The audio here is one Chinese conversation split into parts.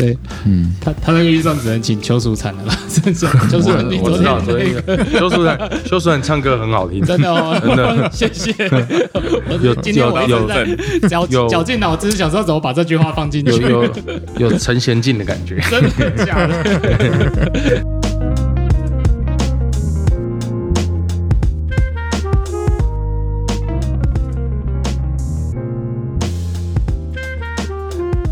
对，嗯，他他那个预算只能请邱淑产了吧？真是，邱淑产，我知道，邱淑产，邱淑产 唱歌很好听，真的哦，真的，谢谢。有今天我有在绞绞尽脑汁想说怎么把这句话放进去，有有。有陈贤进的感觉，真的假的？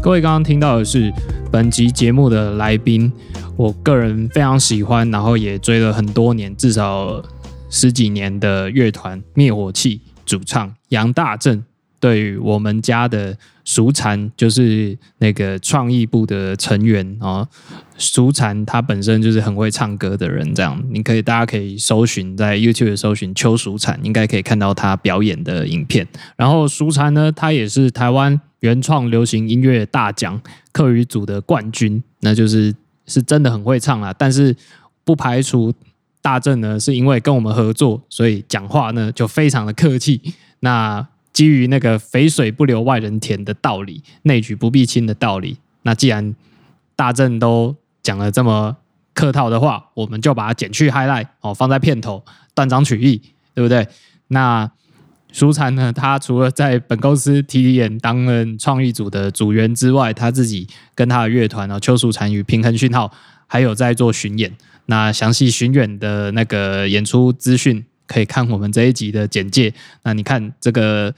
各位刚刚听到的是本集节目的来宾，我个人非常喜欢，然后也追了很多年，至少十几年的乐团灭火器主唱杨大正。对于我们家的熟蝉，就是那个创意部的成员啊，熟蝉他本身就是很会唱歌的人，这样你可以大家可以搜寻在 YouTube 搜寻邱熟蝉，应该可以看到他表演的影片。然后熟蝉呢，他也是台湾。原创流行音乐大奖课语组的冠军，那就是是真的很会唱啊。但是不排除大正呢，是因为跟我们合作，所以讲话呢就非常的客气。那基于那个肥水不流外人田的道理，内举不避亲的道理，那既然大正都讲了这么客套的话，我们就把它剪去 highlight 哦，放在片头断章取义，对不对？那。舒禅呢？他除了在本公司 T D 演担任创意组的组员之外，他自己跟他的乐团呢，邱淑禅与平衡讯号，还有在做巡演。那详细巡演的那个演出资讯，可以看我们这一集的简介。那你看这个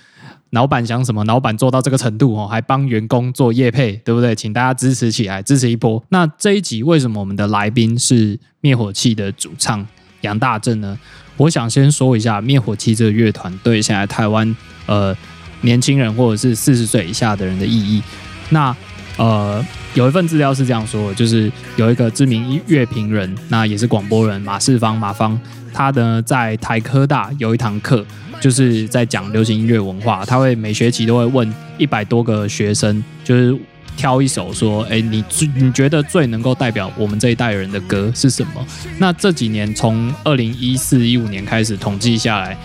老板想什么？老板做到这个程度哦，还帮员工做业配，对不对？请大家支持起来，支持一波。那这一集为什么我们的来宾是灭火器的主唱杨大正呢？我想先说一下灭火器这个乐团对现在台湾呃年轻人或者是四十岁以下的人的意义。那呃有一份资料是这样说，就是有一个知名音乐评人，那也是广播人马世芳马芳，他呢在台科大有一堂课，就是在讲流行音乐文化，他会每学期都会问一百多个学生，就是。挑一首说，哎，你最你觉得最能够代表我们这一代人的歌是什么？那这几年从二零一四一五年开始统计下来，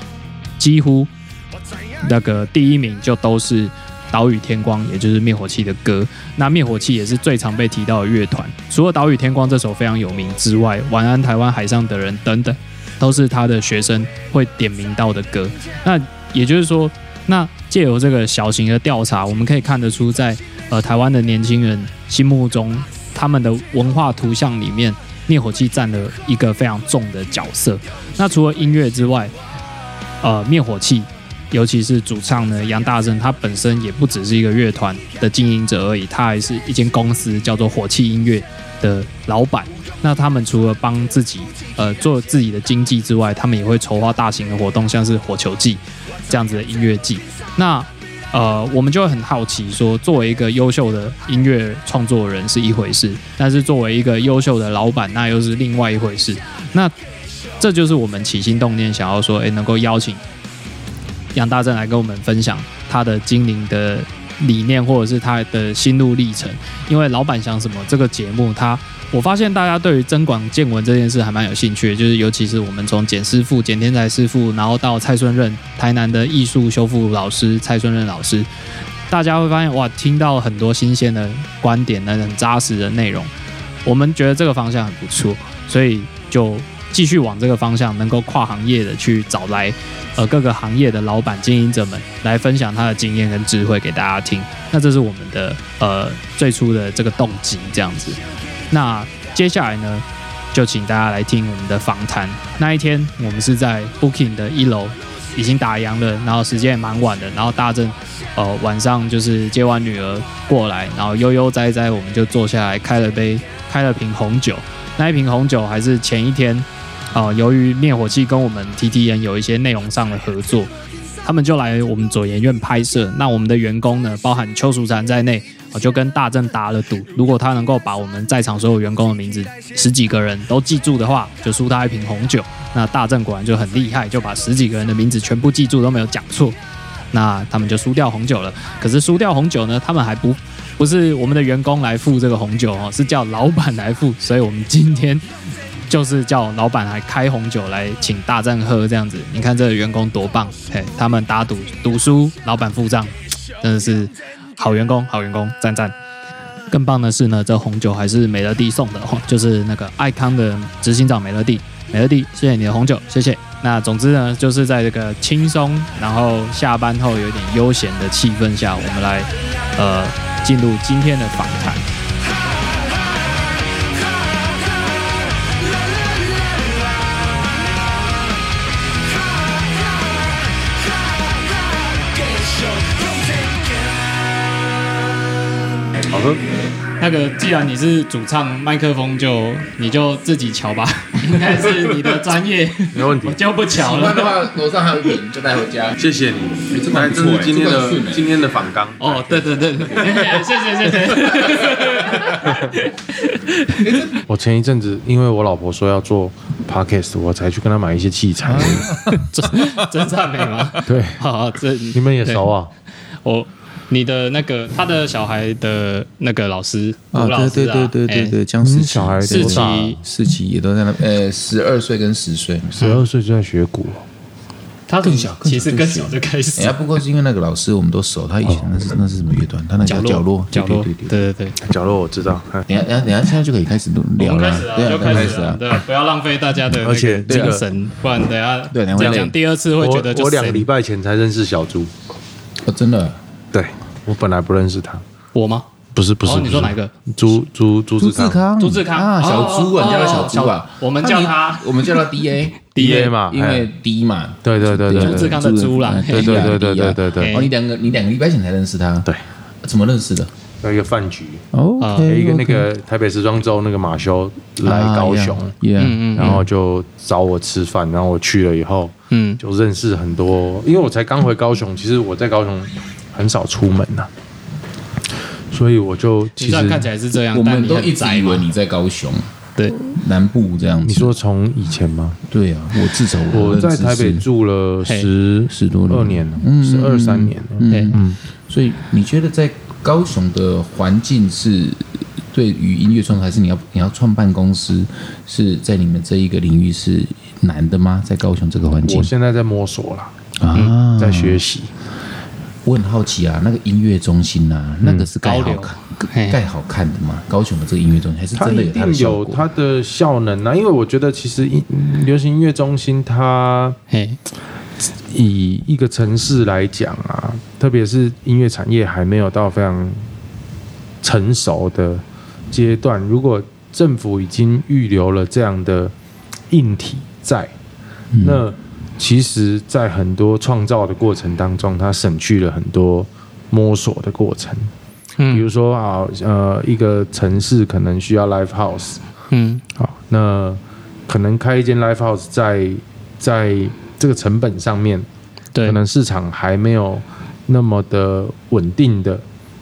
几乎那个第一名就都是岛屿天光，也就是灭火器的歌。那灭火器也是最常被提到的乐团。除了岛屿天光这首非常有名之外，晚安台湾海上的人等等，都是他的学生会点名到的歌。那也就是说，那借由这个小型的调查，我们可以看得出在。呃，台湾的年轻人心目中，他们的文化图像里面，灭火器占了一个非常重的角色。那除了音乐之外，呃，灭火器，尤其是主唱呢杨大正，他本身也不只是一个乐团的经营者而已，他还是一间公司叫做火器音乐的老板。那他们除了帮自己呃做自己的经济之外，他们也会筹划大型的活动，像是火球季这样子的音乐季。那呃，我们就会很好奇，说作为一个优秀的音乐创作人是一回事，但是作为一个优秀的老板，那又是另外一回事。那这就是我们起心动念，想要说，哎，能够邀请杨大正来跟我们分享他的经营的理念，或者是他的心路历程。因为老板想什么，这个节目他。我发现大家对于增广见闻这件事还蛮有兴趣的，就是尤其是我们从简师傅、简天才师傅，然后到蔡顺任，台南的艺术修复老师蔡顺任老师，大家会发现哇，听到很多新鲜的观点、那很扎实的内容。我们觉得这个方向很不错，所以就继续往这个方向，能够跨行业的去找来呃各个行业的老板、经营者们来分享他的经验跟智慧给大家听。那这是我们的呃最初的这个动机，这样子。那接下来呢，就请大家来听我们的访谈。那一天，我们是在 Booking 的一楼，已经打烊了，然后时间也蛮晚的。然后大正，呃，晚上就是接完女儿过来，然后悠悠哉哉，我们就坐下来开了杯，开了瓶红酒。那一瓶红酒还是前一天，呃，由于灭火器跟我们 T T N 有一些内容上的合作，他们就来我们左研院拍摄。那我们的员工呢，包含邱淑婵在内。我就跟大正打了赌，如果他能够把我们在场所有员工的名字十几个人都记住的话，就输他一瓶红酒。那大正果然就很厉害，就把十几个人的名字全部记住都没有讲错。那他们就输掉红酒了。可是输掉红酒呢，他们还不不是我们的员工来付这个红酒哦，是叫老板来付。所以我们今天就是叫老板来开红酒来请大战喝这样子。你看这个员工多棒，嘿，他们打赌赌输，老板付账，真的是。好员工，好员工，赞赞。更棒的是呢，这红酒还是美乐蒂送的，就是那个爱康的执行长美乐蒂。美乐蒂，谢谢你的红酒，谢谢。那总之呢，就是在这个轻松，然后下班后有点悠闲的气氛下，我们来呃进入今天的访谈。好喝。那个，既然你是主唱，麦克风就你就自己瞧吧，应该是你的专业，没问题我就不瞧了。喜欢的话，楼上还有一瓶，就带回家。谢谢你，来，这是今天的今天的访纲。哦，对对对对，谢谢谢谢。我前一阵子因为我老婆说要做 podcast，我才去跟她买一些器材。真真赞美吗？对，好，这你们也熟啊？我你的那个他的小孩的那个老师啊，对对对对对哎对，僵尸小孩四多大啊期四期也都在那，呃，十二岁跟十岁。十二岁就在学鼓哦，他更小其实更更小小就开始哎呀，不过是因为那个老师我们都熟，他以前那是那是什么乐团？他那叫角落，角落，对对对。对对对。角落我知道。嗯等一下等一下等下，现在就可以开始我聊了对啊，就开开始啊，始啊。对，不要浪费大家的而且这个精神，不然等下对等下会累讲讲第二次会觉得就我我两礼拜前才认识小猪，哦，真的，对。我本来不认识他，我吗？不是不是，哦你说哪一个？朱朱朱朱志康。志康，朱志康。啊，小猪啊，叫他小猪啊，我们叫他我们叫他 D A D A 嘛因为 D 嘛，对对对对朱志康的猪啦。对对对对对对对哦，你两个你两个礼拜前才认识他，对，怎么认识的？有一个饭局，哦一个那个台北时装周那个马修来高雄，嗯嗯嗯。然后就找我吃饭，然后我去了以后嗯，就认识很多，因为我才刚回高雄，其实我在高雄很少出门呐、所以我就其实看起来是这样，我但你很们都一直，以为你在高雄对，南部这样子。你说从以前吗？对啊，我至少我在台北，住了十十多年二年了，嗯十二三年了。对嗯，所以你觉得在高雄的环境是对于音乐创作，还是你要你要创办公司，是在你们这一个领域是难的吗？在高雄这个环境我现在在摸索啦，啊，在学习。我很好奇啊，那个音乐中心啊，那个是盖好看嘿盖好看的吗？高雄的这个音乐中心还是真的有它的有效果？它的效能啊，因为我觉得其实音流行音乐中心它嘿，以一个城市来讲啊，特别是音乐产业还没有到非常成熟的阶段，如果政府已经预留了这样的硬体在，那其实，在很多创造的过程当中，它省去了很多摸索的过程。比嗯如说啊，呃，一个城市可能需要 live house，嗯。好，那可能开一间 live house 在在这个成本上面，对。可，能市场还没有那么的稳定的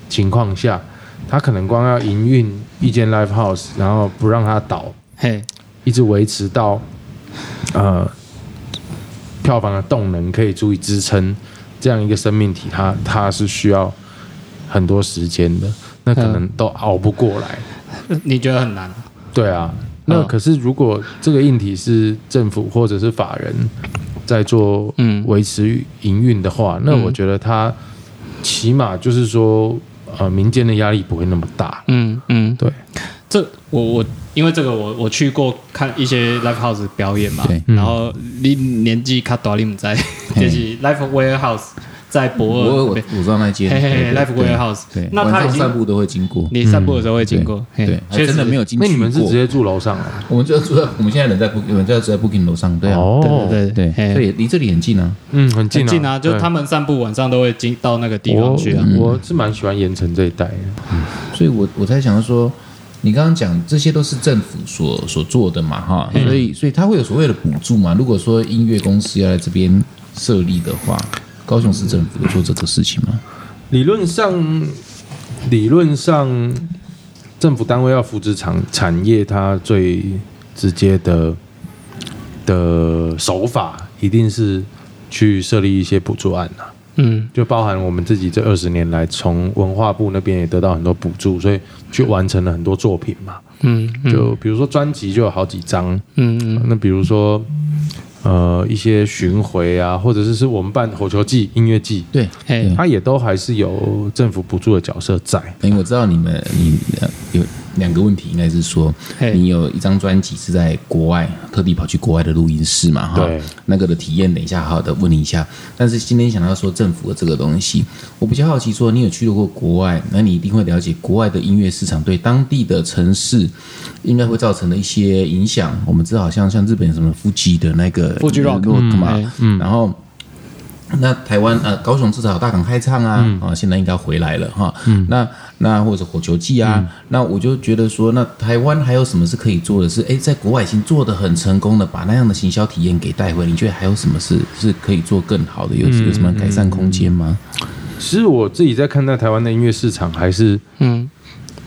情况下，它可能光要营运一间 live house，然后不让它倒，嘿，一直维持到呃票房的动能可以足以支撑这样一个生命体，它它是需要很多时间的，那可能都熬不过来。你觉得很难？对啊，那嗯可是如果这个硬体是政府或者是法人在做嗯维持营运的话，那我觉得它起码就是说，呃，民间的压力不会那么大。嗯嗯，对，这我我因为这个我我去过看一些 live house 表演嘛对，然后你年纪卡大，你唔知，就是 live warehouse 在博我我尔那边，我知道那间嘿嘿嘿对对 Live Warehouse 对，那他已经晚上散步都会经过，你散步的时候会经过，嘿对，还确实。真的没有进去过。那你们是直接住楼上啊？我们就住在我们现在人在 Book，我们就在 Booking 楼上，对啊，哦，对对对，所以离这里很近啊。嗯，很近啊，近啊，就他们散步晚上都会经到那个地方去啊。我是蛮喜欢盐城这一带的。所以我我才想说，你刚刚讲这些都是政府所所做的嘛，哈，嗯所以所以它会有所谓的补助嘛。如果说音乐公司要来这边设立的话，高雄市政府有做这个事情吗？理论上，理论上，政府单位要扶持产产业，它最直接的的手法一定是去设立一些补助案呐、嗯。就包含我们自己这二十年来，从文化部那边也得到很多补助，所以去完成了很多作品嘛。嗯嗯。就比如说专辑就有好几张，嗯嗯。那比如说呃一些巡回啊，或者是是我们办火球季、音乐季，对，嘿它也都还是有政府补助的角色在。因为我知道你们你呃有两个问题，应该是说你有一张专辑是在国外特地跑去国外的录音室嘛？哈对，那个的体验，等一下好好的问你一下。但是今天想要说政府的这个东西，我比较好奇，说你有去过国外，那你一定会了解国外的音乐市场对当地的城市应该会造成的一些影响。我们知道，好像像日本什么富基的那个 Fuji Rock，Rock 嘛嗯，嗯然后。那台湾呃，高雄至少有大港开唱啊，啊，现在应该回来了哈。嗯那那或者火球季啊，那我就觉得说，那台湾还有什么是可以做的是？哎，在国外已经做的很成功的，把那样的行销体验给带回来，你觉得还有什么是是可以做更好的？有有什么改善空间吗？其实我自己在看待台湾的音乐市场，还是嗯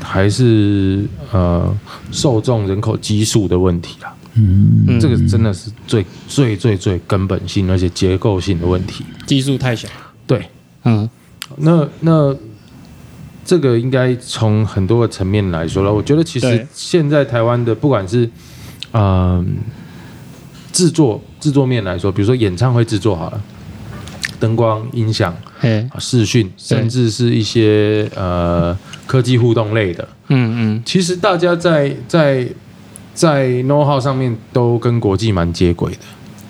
还是呃受众人口基数的问题啦。嗯，这个真的是最最最最根本性而且结构性的问题。基数太小，对，嗯那那这个应该从很多个层面来说了。我觉得其实对现在台湾的不管是嗯、制作制作面来说，比如说演唱会制作好了，灯光、音响、视讯，甚至是一些呃科技互动类的，嗯嗯其实大家在在在 know how 上面都跟国际蛮接轨的。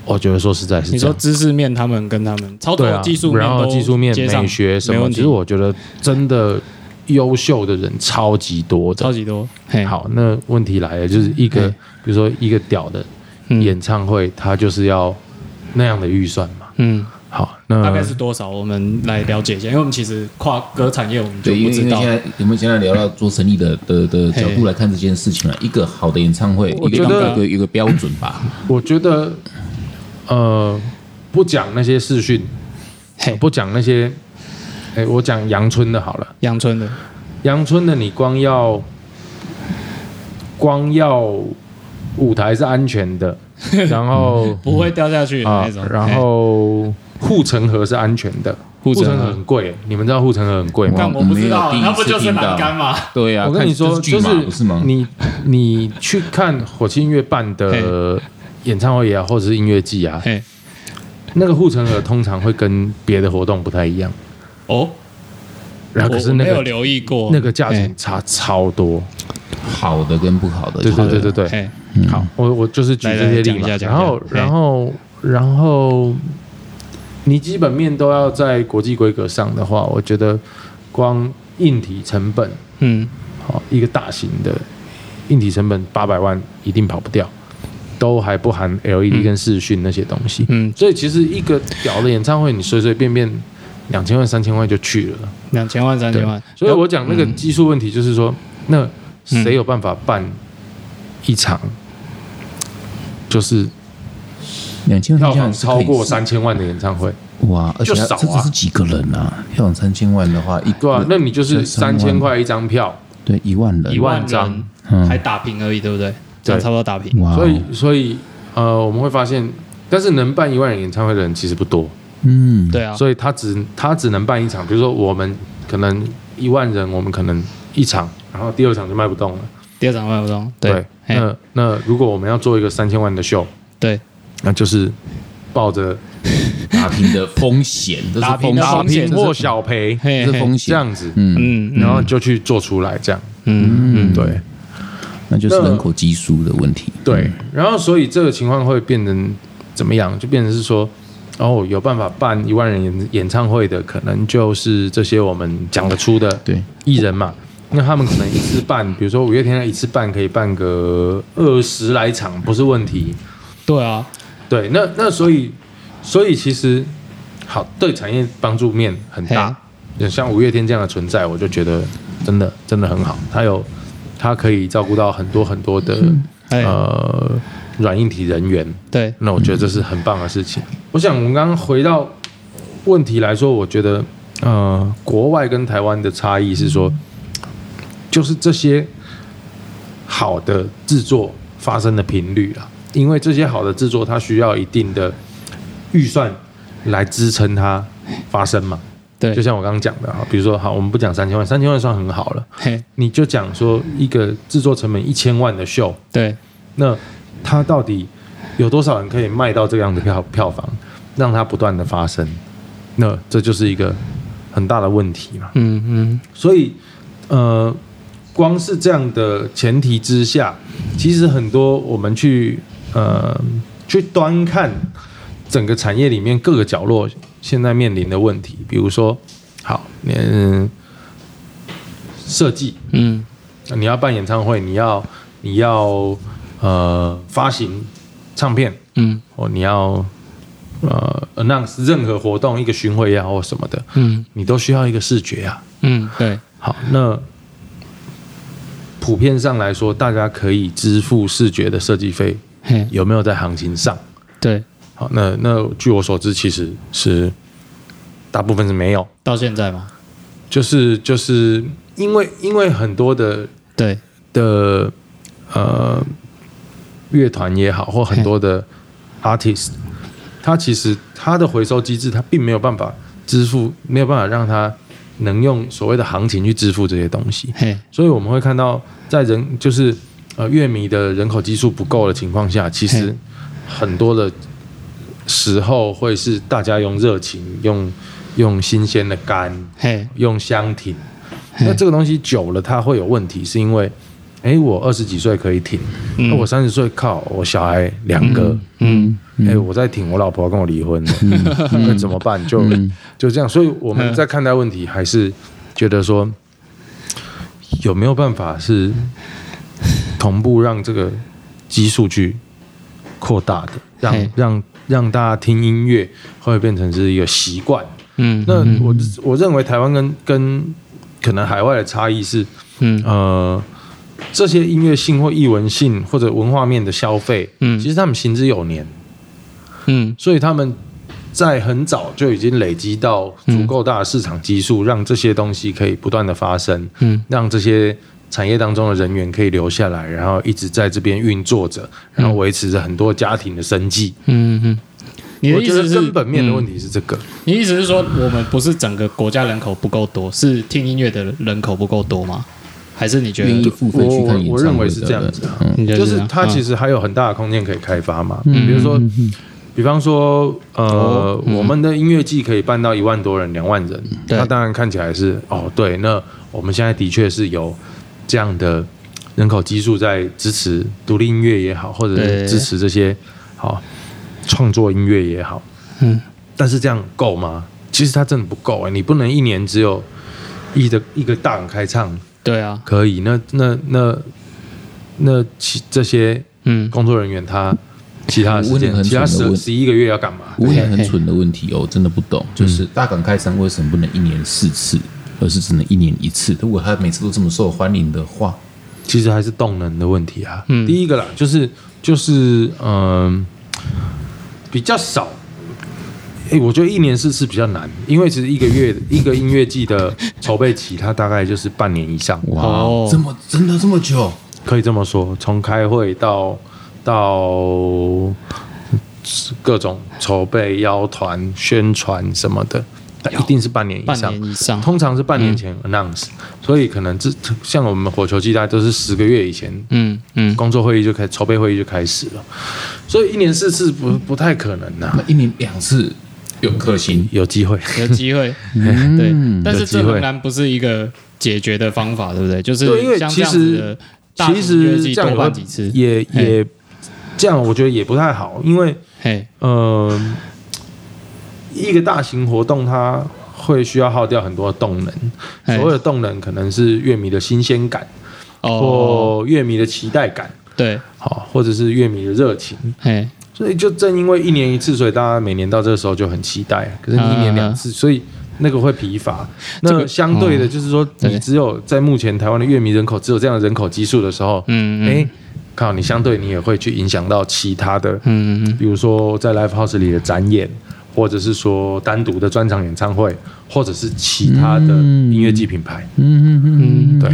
我觉得说实在是你说样。知识面他们跟他们操对啊，作技术面然后都技术面、接上美学什么，其实我觉得真的优秀的人超级多的。超级多，嘿，好，那问题来了，就是一个嘿比如说一个屌的嗯演唱会，他就是要那样的预算嘛。嗯，好，那大概是多少？我们来了解一下，因为我们其实跨歌产业我们就不知道为因为现，在我们现在聊到做生意的的的角度来看这件事情了，一个好的演唱会，一个我觉得有个一个标准吧。我觉得，呃，不讲那些视讯，不讲那些，哎，我讲阳春的好了。阳春的，阳春的你光要光要舞台是安全的，然后 不会掉下去的啊那种，，然后护城河是安全的。护城河。很贵，你们知道护城河很贵吗？干我不知道，那不就是栏杆吗？对呀、啊，我跟你说，就是吗？你你去看火气音乐办的演唱会也好，或者是音乐季啊，嘿，那个护城河通常会跟别的活动不太一样，哦，然后可是我没有那个留意过。那个价钱差超多。好的跟不好的，对对对对对，好，我我就是举来这些例嘛。来讲一下，讲一然后然后然后你基本面都要在国际规格上的话，我觉得光硬体成本，嗯，好一个大型的硬体成本八百万一定跑不掉，都还不含 LED 跟视讯那些东西。嗯，所以其实一个屌的演唱会，你随随便便两千万、三千万就去了。两千万、三千万，所以我讲那个技术问题，就是说，那嗯谁有办法办一场，就是两千票房超过三三千万的演唱会？哇，而且就少啊。这个是几个人啊？票房三千万的话，一对啊，那你就是三千块一张票，对一万人，一万张还打平而已，对不对？这样对差不多打平。哇哦，所以所以呃，我们会发现，但是能办一万人演唱会的人其实不多，嗯，对啊，所以他只他只能办一场。比如说我们可能一万人，我们可能一场，然后第二场就卖不动了。第二场卖不动，对，嘿。那那如果我们要做一个三千万的秀，对，那就是抱着打平的风险，这是打拼风险，的风险大平或小赔是风险，这样子，嗯，嗯，然后就去做出来，这样嗯嗯，对那就是人口基数的问题。对。然后所以这个情况会变成怎么样？就变成是说。哦，有办法办一万人演演唱会的，可能就是这些我们讲得出的对，艺人嘛。那他们可能一次办，比如说五月天一次办可以办个二十来场，不是问题。对啊，对，那那所以所以其实好对产业帮助面很大。就像五月天这样的存在，我就觉得真的真的很好。他有他可以照顾到很多很多的、哎，呃软硬体人员，对，那我觉得这是很棒的事情。我想我们刚刚回到问题来说，我觉得呃国外跟台湾的差异是说，就是这些好的制作发生的频率啦，因为这些好的制作它需要一定的预算来支撑它发生嘛。对，就像我刚刚讲的哈，比如说好，我们不讲三千万，三千万算很好了，嘿，你就讲说一个制作成本一千万的秀，对，那它到底有多少人可以卖到这样的票票房，让它不断的发生？那这就是一个很大的问题嘛。嗯嗯所以，呃，光是这样的前提之下，其实很多我们去呃去端看整个产业里面各个角落现在面临的问题，比如说，好，嗯，设计，嗯。你要办演唱会，你要你要呃发行唱片，嗯。哦你要呃 announce 任何活动，一个巡回也好或什么的，嗯。你都需要一个视觉啊。嗯，对，好，那普遍上来说，大家可以支付视觉的设计费，嘿，有没有在行情上？对，好，那那据我所知，其实是大部分是没有，到现在吗，就是就是因为因为很多的对，的呃乐团也好，或很多的 artist，他其实他的回收机制，他并没有办法支付，没有办法让他能用所谓的行情去支付这些东西。嘿，所以我们会看到，在人就是呃乐迷的人口基数不够的情况下，其实很多的时候会是大家用热情、用用新鲜的肝、用香挺。那这个东西久了，它会有问题，是因为，哎，我二十几岁可以挺，嗯那我三十岁靠，我小孩两个，嗯哎、我在挺，我老婆要跟我离婚了，那怎么办？就就这样，所以我们在看待问题，还是觉得说，有没有办法是同步让这个基数去扩大的，让让让大家听音乐会变成是一个习惯。嗯，那我我认为台湾跟跟可能海外的差异是，嗯。呃，这些音乐性或艺文性或者文化面的消费，嗯。其实他们行之有年，嗯。所以他们在很早就已经累积到足够大的市场基数，让这些东西可以不断的发生，嗯。让这些产业当中的人员可以留下来，然后一直在这边运作着，然后维持着很多家庭的生计。嗯嗯，你的意思是根本面的问题？是这个，你意思是说，我们不是整个国家人口不够多，是听音乐的人口不够多吗？还是你觉得？愿意付费去看演唱会我我认为是这样子啊就是它其嗯实还有很大的空间可以开发嘛。比如说，比方说，呃我们的音乐季可以办到一万多人、两万人，对那当然看起来是哦，对。那我们现在的确是有这样的人口基数在支持独立音乐也好，或者是支持这些好创作音乐也好。嗯。但是这样够吗？其实它真的不够哎、你不能一年只有一的一个大港开唱对啊，可以，那那那那其这些嗯。工作人员他其他问得很其他蠢的问十十一个月要干嘛？我问很蠢的问题哦，我真的不懂，就是大港开山为什么不能一年四次，而是只能一年一次？如果他每次都这么受欢迎的话，其实还是动能的问题啊。嗯第一个啦，就是就是嗯、比较少。诶，我觉得一年四次比较难，因为其实一个月一个音乐季的筹备期，它大概就是半年以上，哇，哦这么真的这么久？可以这么说。从开会到到各种筹备、邀团、宣传什么的，它一定是半年以半上。年以上，通常是半年前 announce，、所以可能这像我们火球季，大概都是十个月以前嗯嗯，工作会议就开筹备会议就开始了，所以一年四次不不太可能呐、那一年两次有可行？有机会。有机会，嗯。对，但是机会。这仍然不是一个解决的方法，对不对？就是对因为像这样其实子其实这样也会办几次，也也这样，我觉得也不太好，因为嘿，呃，一个大型活动它会需要耗掉很多的动能，所谓的动能可能是乐迷的新鲜感，哦，或乐迷的期待感，对，好，或者是乐迷的热情。嘿，所以就正因为一年一次，所以大家每年到这个时候就很期待。可是你一年两次，所以那个会疲乏。那个相对的，就是说，你只有在目前台湾的乐迷人口只有这样的人口基数的时候，嗯哎，靠，你相对你也会去影响到其他的，嗯嗯比如说在 live house 里的展演，或者是说单独的专场演唱会，或者是其他的音乐季品牌。嗯嗯嗯，对，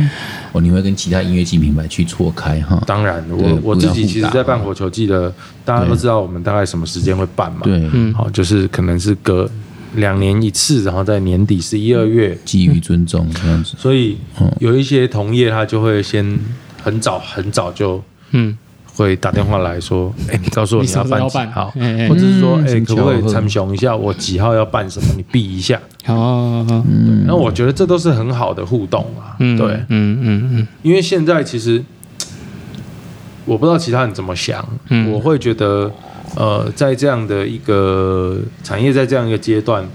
哦，你会跟其他音乐季品牌去错开哈？当然，我我自己其实，在办火球季的，大家都知道我们大概什么时间会办嘛。对，嗯好，就是可能是隔两年一次，然后在年底十一二月，基于尊重这样子。所以有一些同业他就会先很早很早就嗯会打电话来说，哎，你告诉我你你要办办几号，或者是说，哎，可不可以参详一下我几号要办什么，你避一下。哦，嗯那我觉得这都是很好的互动啊，嗯，对，嗯嗯嗯。因为现在其实我不知道其他人怎么想，嗯。我会觉得，呃，在这样的一个产业，在这样一个阶段，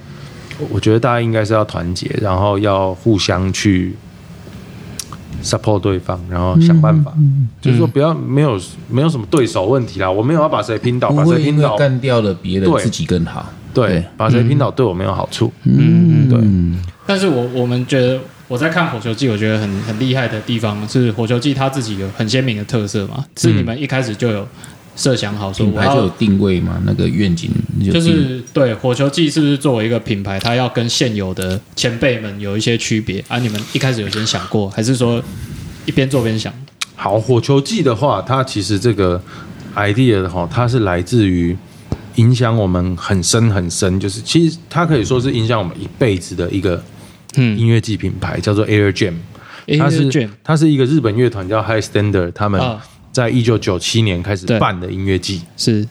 我觉得大家应该是要团结，然后要互相去 support 对方，然后想办法，就是说不要没有没有什么对手问题啦，我没有要把谁拼倒，把谁拼倒，干掉了别人对。自己更好。对对，把谁拼倒对我没有好处，嗯，对。但是我我们觉得我在看《火球记》，我觉得很很厉害的地方是《火球记》它自己有很鲜明的特色嘛，是你们一开始就有设想好说我品牌就有。定位嘛，那个愿景就就是对火球季是不是作为一个品牌，它要跟现有的前辈们有一些区别啊？你们一开始有先想过，还是说一边做边想？好，火球季的话，它其实这个 idea 的话，它是来自于影响我们很深很深，就是其实它可以说是影响我们一辈子的一个嗯音乐季品牌，叫做 Air Jam。它 Air 是 Jam 它是一个日本乐团叫 High Standard，他们啊在一九九七年开始办的音乐季。是。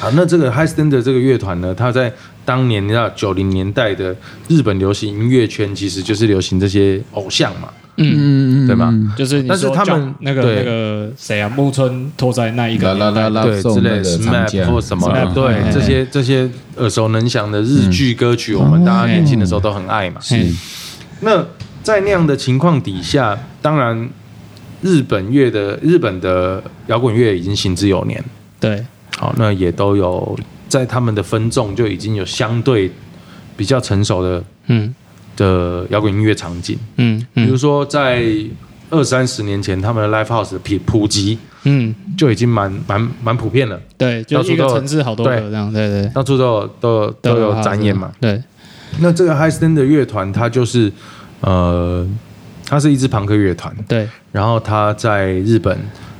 好，那这个 High Standard 这个乐团呢，它在当年你知道九零年代的日本流行音乐圈，其实就是流行这些偶像嘛，嗯嗯嗯对吧？就是但是他们那个对。那个谁啊，木村拓哉那一个啦啦啦啦对，之类的什么对嗯这些这些耳熟能详的日剧歌曲，我们大家年轻的时候都很爱嘛。是那在那样的情况底下，当然日本乐的日本的摇滚乐已经行之有年，对，好，那也都有在他们的分众就已经有相对比较成熟的嗯。的摇滚音乐场景，嗯嗯。比如说在二三十年前，他们的 live house 的普普及嗯，就已经蛮蛮蛮普遍了。对，就一个到处都有城市好多这样，对对，到处都有都有都有展演嘛。，对，那这个 High Stand 的乐团，它就是呃，它是一支朋克乐团，对，然后他在日本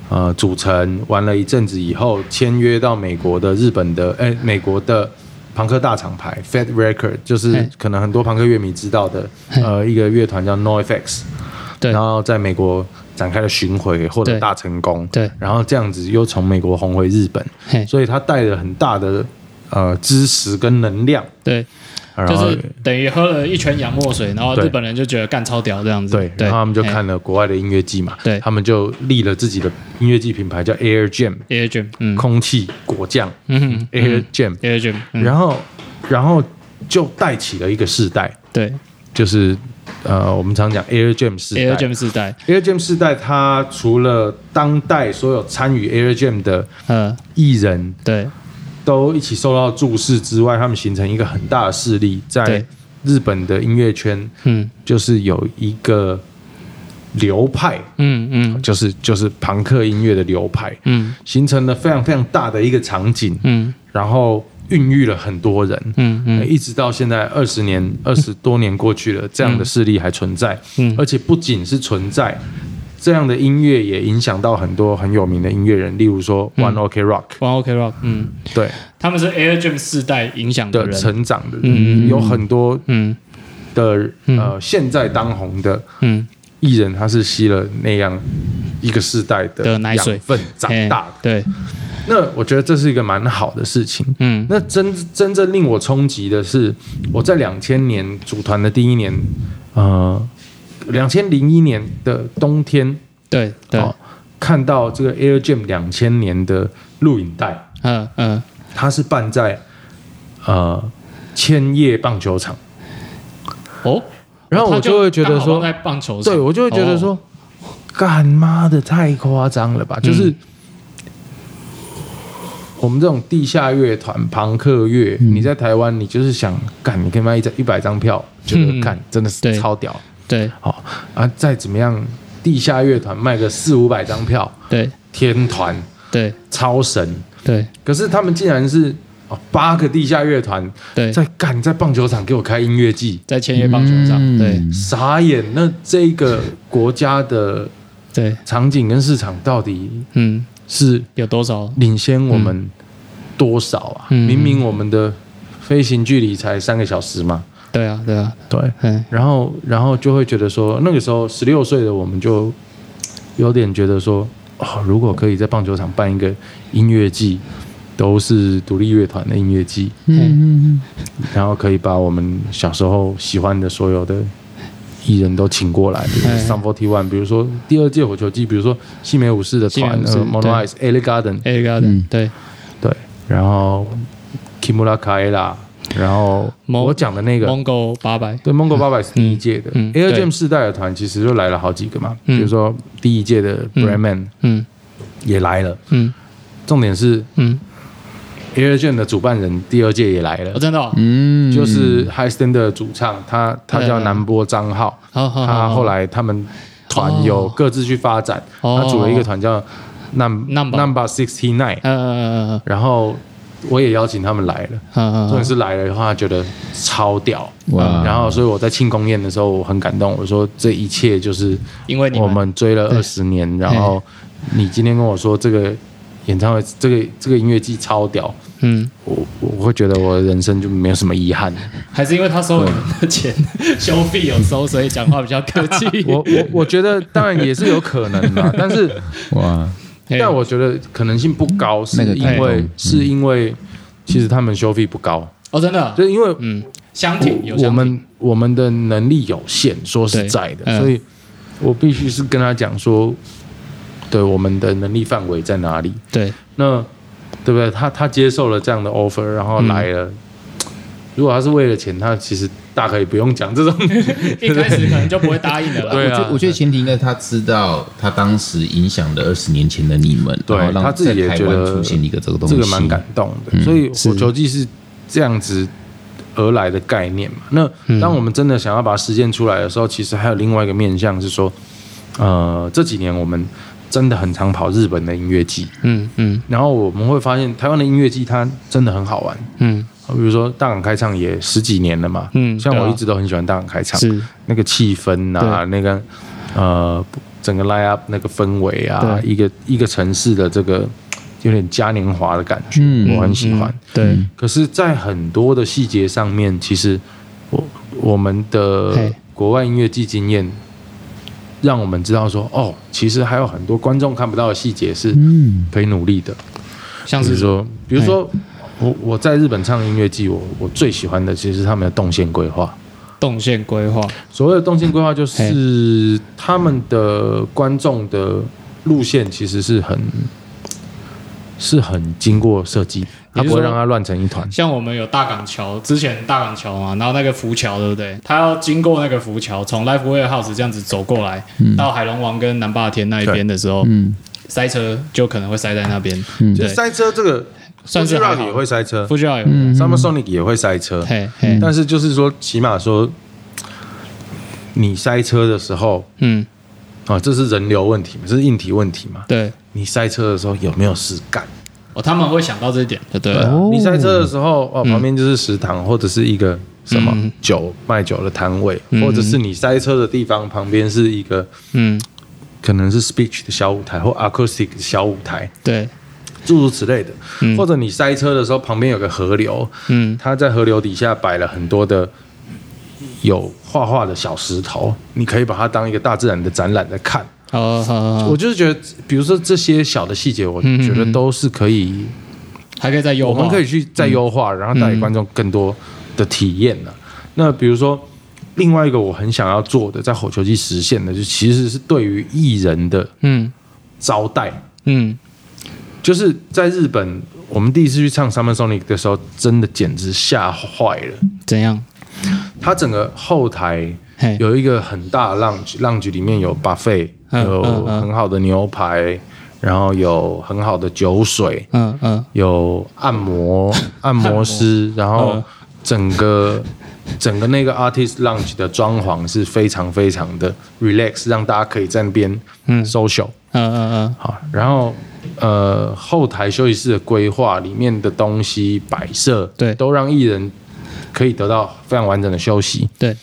呃组成，玩了一阵子以后，签约到美国的日本的哎美国的朋克大厂牌 Fat Record，就是可能很多朋克乐迷知道的呃一个乐团叫 NoFX，对。然后在美国展开了巡回，获得大成功，对。然后这样子又从美国红回日本，所以他带了很大的呃知识跟能量，对，就是等于喝了一圈洋墨水，然后日本人就觉得干超屌这样子，对，然后他们就看了国外的音乐季嘛，对。他们就立了自己的音乐季品牌叫 Air Jam，Air Jam，嗯。空气果酱嗯 Air Jam，Air Jam，嗯。然后然后就带起了一个世代，对。就是呃我们常讲 Air Jam 世代。Air Jam 世代，Air Jam 世代，它除了当代所有参与 Air Jam 的呃，艺人对都一起受到注视之外，他们形成一个很大的势力，在日本的音乐圈，嗯。就是有一个流派，嗯嗯。就是就是朋克音乐的流派，嗯。形成了非常非常大的一个场景，嗯。然后孕育了很多人。嗯嗯。一直到现在二十年、二十多年过去了，这样的势力还存在，嗯。而且不仅是存在，这样的音乐也影响到很多很有名的音乐人，例如说嗯。One OK Rock，、，One OK Rock，嗯，对。他们是 Air Jam 世代影响的成长的人，嗯有很多嗯的嗯。呃现在当红的嗯艺人，他是吸了那样一个世代的的奶水。养分长大的。对，那我觉得这是一个蛮好的事情。嗯。那真真正令我冲击的是，我在两千年组团的第一年，呃，两千零一年的冬天，对对，哦，看到这个 Air Jam 两千年的录影带，嗯嗯。它是办在呃千叶棒球场，哦，然后我就会觉得说在棒球场，对我就会觉得说，干妈的太夸张了吧，就是。我们这种地下乐团、朋克乐，你在台湾，你就是想干，你可以卖一张一百张票，觉得嗯。干真的是超屌。对。好啊，再怎么样，地下乐团卖个四五百张票，对。天团对。超神。对。可是他们竟然是哦八个地下乐团对，在干，在棒球场给我开音乐季，在签约棒球场，嗯。对。傻眼。那这个国家的对，场景跟市场到底嗯，是有多少？领先我们多少啊？嗯。明明我们的飞行距离才三个小时嘛，对啊对啊，对。嗯然后，然后就会觉得说，那个时候十六岁的我们就有点觉得说，哦，如果可以在棒球场办一个音乐季，都是独立乐团的音乐季，嗯嗯嗯。然后可以把我们小时候喜欢的所有的艺人都请过来，比如哎 Sun Forty One，比如说第二届火球季，比如说西美武士的团西美武士呃 Mono 对。Eyes、Ellie Garden，A Garden，、嗯。对，对，然后 Kimura Kaela，然后我讲的那个。Mongo 八百，对，Mongo 八百是第一届的、嗯嗯 Air 对。Jam 世代的团，其实就来了好几个嘛，嗯。比如说第一届的 Brandman 嗯。也来了，嗯。重点是嗯，Air Jam 的主办人第二届也来了哦，，真的、哦，嗯，就是 High Stand 的主唱，他他叫嗯南波张浩，他后来他们团有各自去发展，哦。他组了一个团叫 Num Number Number Sixty Nine，呃。然后我也邀请他们来了，呃重点是来了的话觉得超屌，哇。然后所以我在庆功宴的时候我很感动，我说这一切就是因为你我们追了二十年，然后你今天跟我说这个演唱会这个这个音乐季超屌，嗯，我我会觉得我的人生就没有什么遗憾。还是因为他收我们的钱，消费有收，所以讲话比较客气。我我我觉得当然也是有可能啦，但是哇，嘿但我觉得可能性不高，是因为是因为其实他们收费不高，哦，真的，就是因为嗯，相挺有我们我们的能力有限，说实在的，嗯所以我必须是跟他讲说，对我们的能力范围在哪里。对。那对不对？他他接受了这样的 offer，然后嗯来了。如果他是为了钱，他其实大可以不用讲这种。一开始可能就不会答应的啦。对啊我觉我觉得前提应该他知道他当时影响了二十年前的你们，对然后他自己也觉得出现一个这个东西，这个蛮感动的。所以是火球季是这样子而来的概念嘛。那嗯当我们真的想要把它实践出来的时候，其实还有另外一个面向是说，呃，这几年我们真的很常跑日本的音乐季，嗯嗯然后我们会发现台湾的音乐季它真的很好玩。嗯，比如说大港开唱也十几年了嘛，嗯像我一直都很喜欢大港开唱，是那个气氛啊，那个呃整个 line up 那个氛围啊，一个一个城市的这个有点嘉年华的感觉，嗯我很喜欢。嗯对，可是，在很多的细节上面，其实我我们的嘿国外音乐季经验，让我们知道说，哦，其实还有很多观众看不到的细节是嗯可以努力的。像是说，比如说我我在日本唱音乐季，我我最喜欢的其实是他们的动线规划。动线规划，所谓的动线规划，就是他们的观众的路线其实是很是很经过设计，他不会让它乱成一团。像我们有大港桥，之前大港桥嘛，然后那个浮桥，对不对？他要经过那个浮桥，从 Life Warehouse 这样子走过来，到海龙王跟南霸天那一边的时候，嗯塞车就可能会塞在那边。嗯对，塞车这个算是 Fuji 还 Rock 也会塞车。嗯，Summer Sonic 也会塞车，嘿嘿，但是就是说，起码说你塞车的时候嗯，啊，这是人流问题嘛，这是硬体问题嘛。对，你塞车的时候有没有事干？哦，他们会想到这一点，对你塞车的时候，哦，旁边就是食堂或者是一个什么嗯。酒卖酒的摊位，嗯。或者是你塞车的地方旁边是一个嗯，可能是 speech 的小舞台或 acoustic 的小舞台，对，诸如此类的。嗯。或者你塞车的时候，旁边有个河流，嗯。它在河流底下摆了很多的有画画的小石头，你可以把它当一个大自然的展览在看。好好好，我就是觉得，比如说这些小的细节，我觉得都是可以还可以再优化，我们可以去再优化，然后带给观众更多的体验呢、那比如说，另外一个我很想要做的，在火球季实现的，就其实是对于艺人的嗯。招待。嗯就是在日本，我们第一次去唱 Summer Sonic 的时候，真的简直吓坏了。怎样？它整个后台，有一个很大的 lounge，lounge 里面有 buffet，嗯有很好的牛排，然后有很好的酒水，嗯嗯。有按摩 按摩师，然后嗯。整个整个那个 artist lounge 的装潢是非常非常的 relax，让大家可以在那边嗯。social 嗯嗯嗯，好，然后呃后台休息室的规划里面的东西摆设，对。都让艺人可以得到非常完整的休息。对，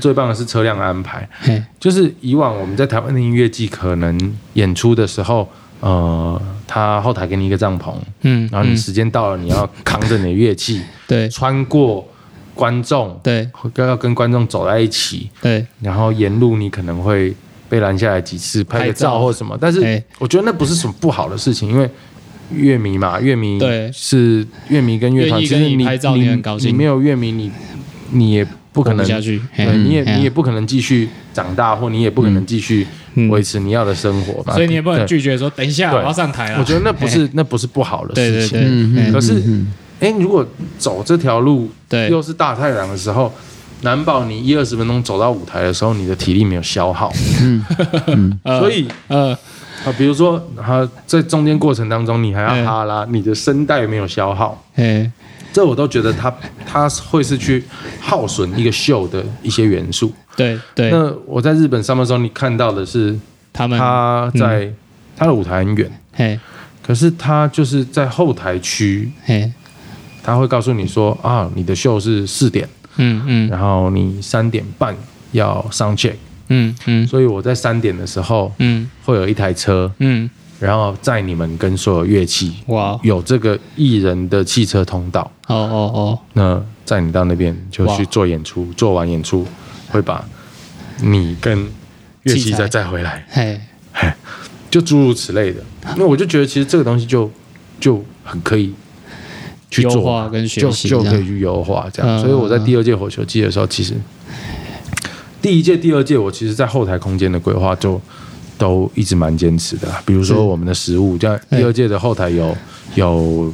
最棒的是车辆安排，嘿，就是以往我们在台湾的音乐季可能演出的时候，呃，他后台给你一个帐篷，嗯，嗯然后你时间到了，你要扛着你的乐器，对。穿过观众，对。要要跟观众走在一起，对，然后沿路你可能会被拦下来几次，拍个照照。或什么。但是哎。我觉得那不是什么不好的事情，因为乐迷嘛，乐迷对。是乐迷跟乐团，其实你你拍照你你很高兴。你没有乐迷，你你也不可能下去你也你也不可能继续长大，或你也不可能继续嗯。维持你要的生活吧。所以你也不能拒绝说等一下我要上台了。我觉得那不是那不是不好的事情。对对对，嗯嗯可是，哎，如果走这条路对。又是大太阳的时候，难保你一二十分钟走到舞台的时候，你的体力没有消耗。嗯 所以呃啊，比如说啊，在中间过程当中，你还哎要哈拉，你的声带没有消耗，哎这我都觉得它它会是去耗损一个秀的一些元素。对对，那我在日本上班的时候，你看到的是他们他在他的舞台很远，嘿。可是他就是在后台区，嘿。他会告诉你说啊，你的秀是四点，嗯嗯。然后你三点半要上 check，嗯嗯。所以我在三点的时候嗯。会有一台车，嗯，然后载你们跟所有乐器，哇。有这个艺人的汽车通道，哦哦哦，那载你到那边就去做演出，做完演出会把你跟乐器再载回来，嘿。嘿就诸如此类的。那我就觉得其实这个东西就就很可以去优做化跟学就习就可以去优化这样。嗯所以我在第二届火球季的时候，其实第一届、第二届我其实在后台空间的规划就都一直蛮坚持的啦。比如说我们的食物，像对第二届的后台有有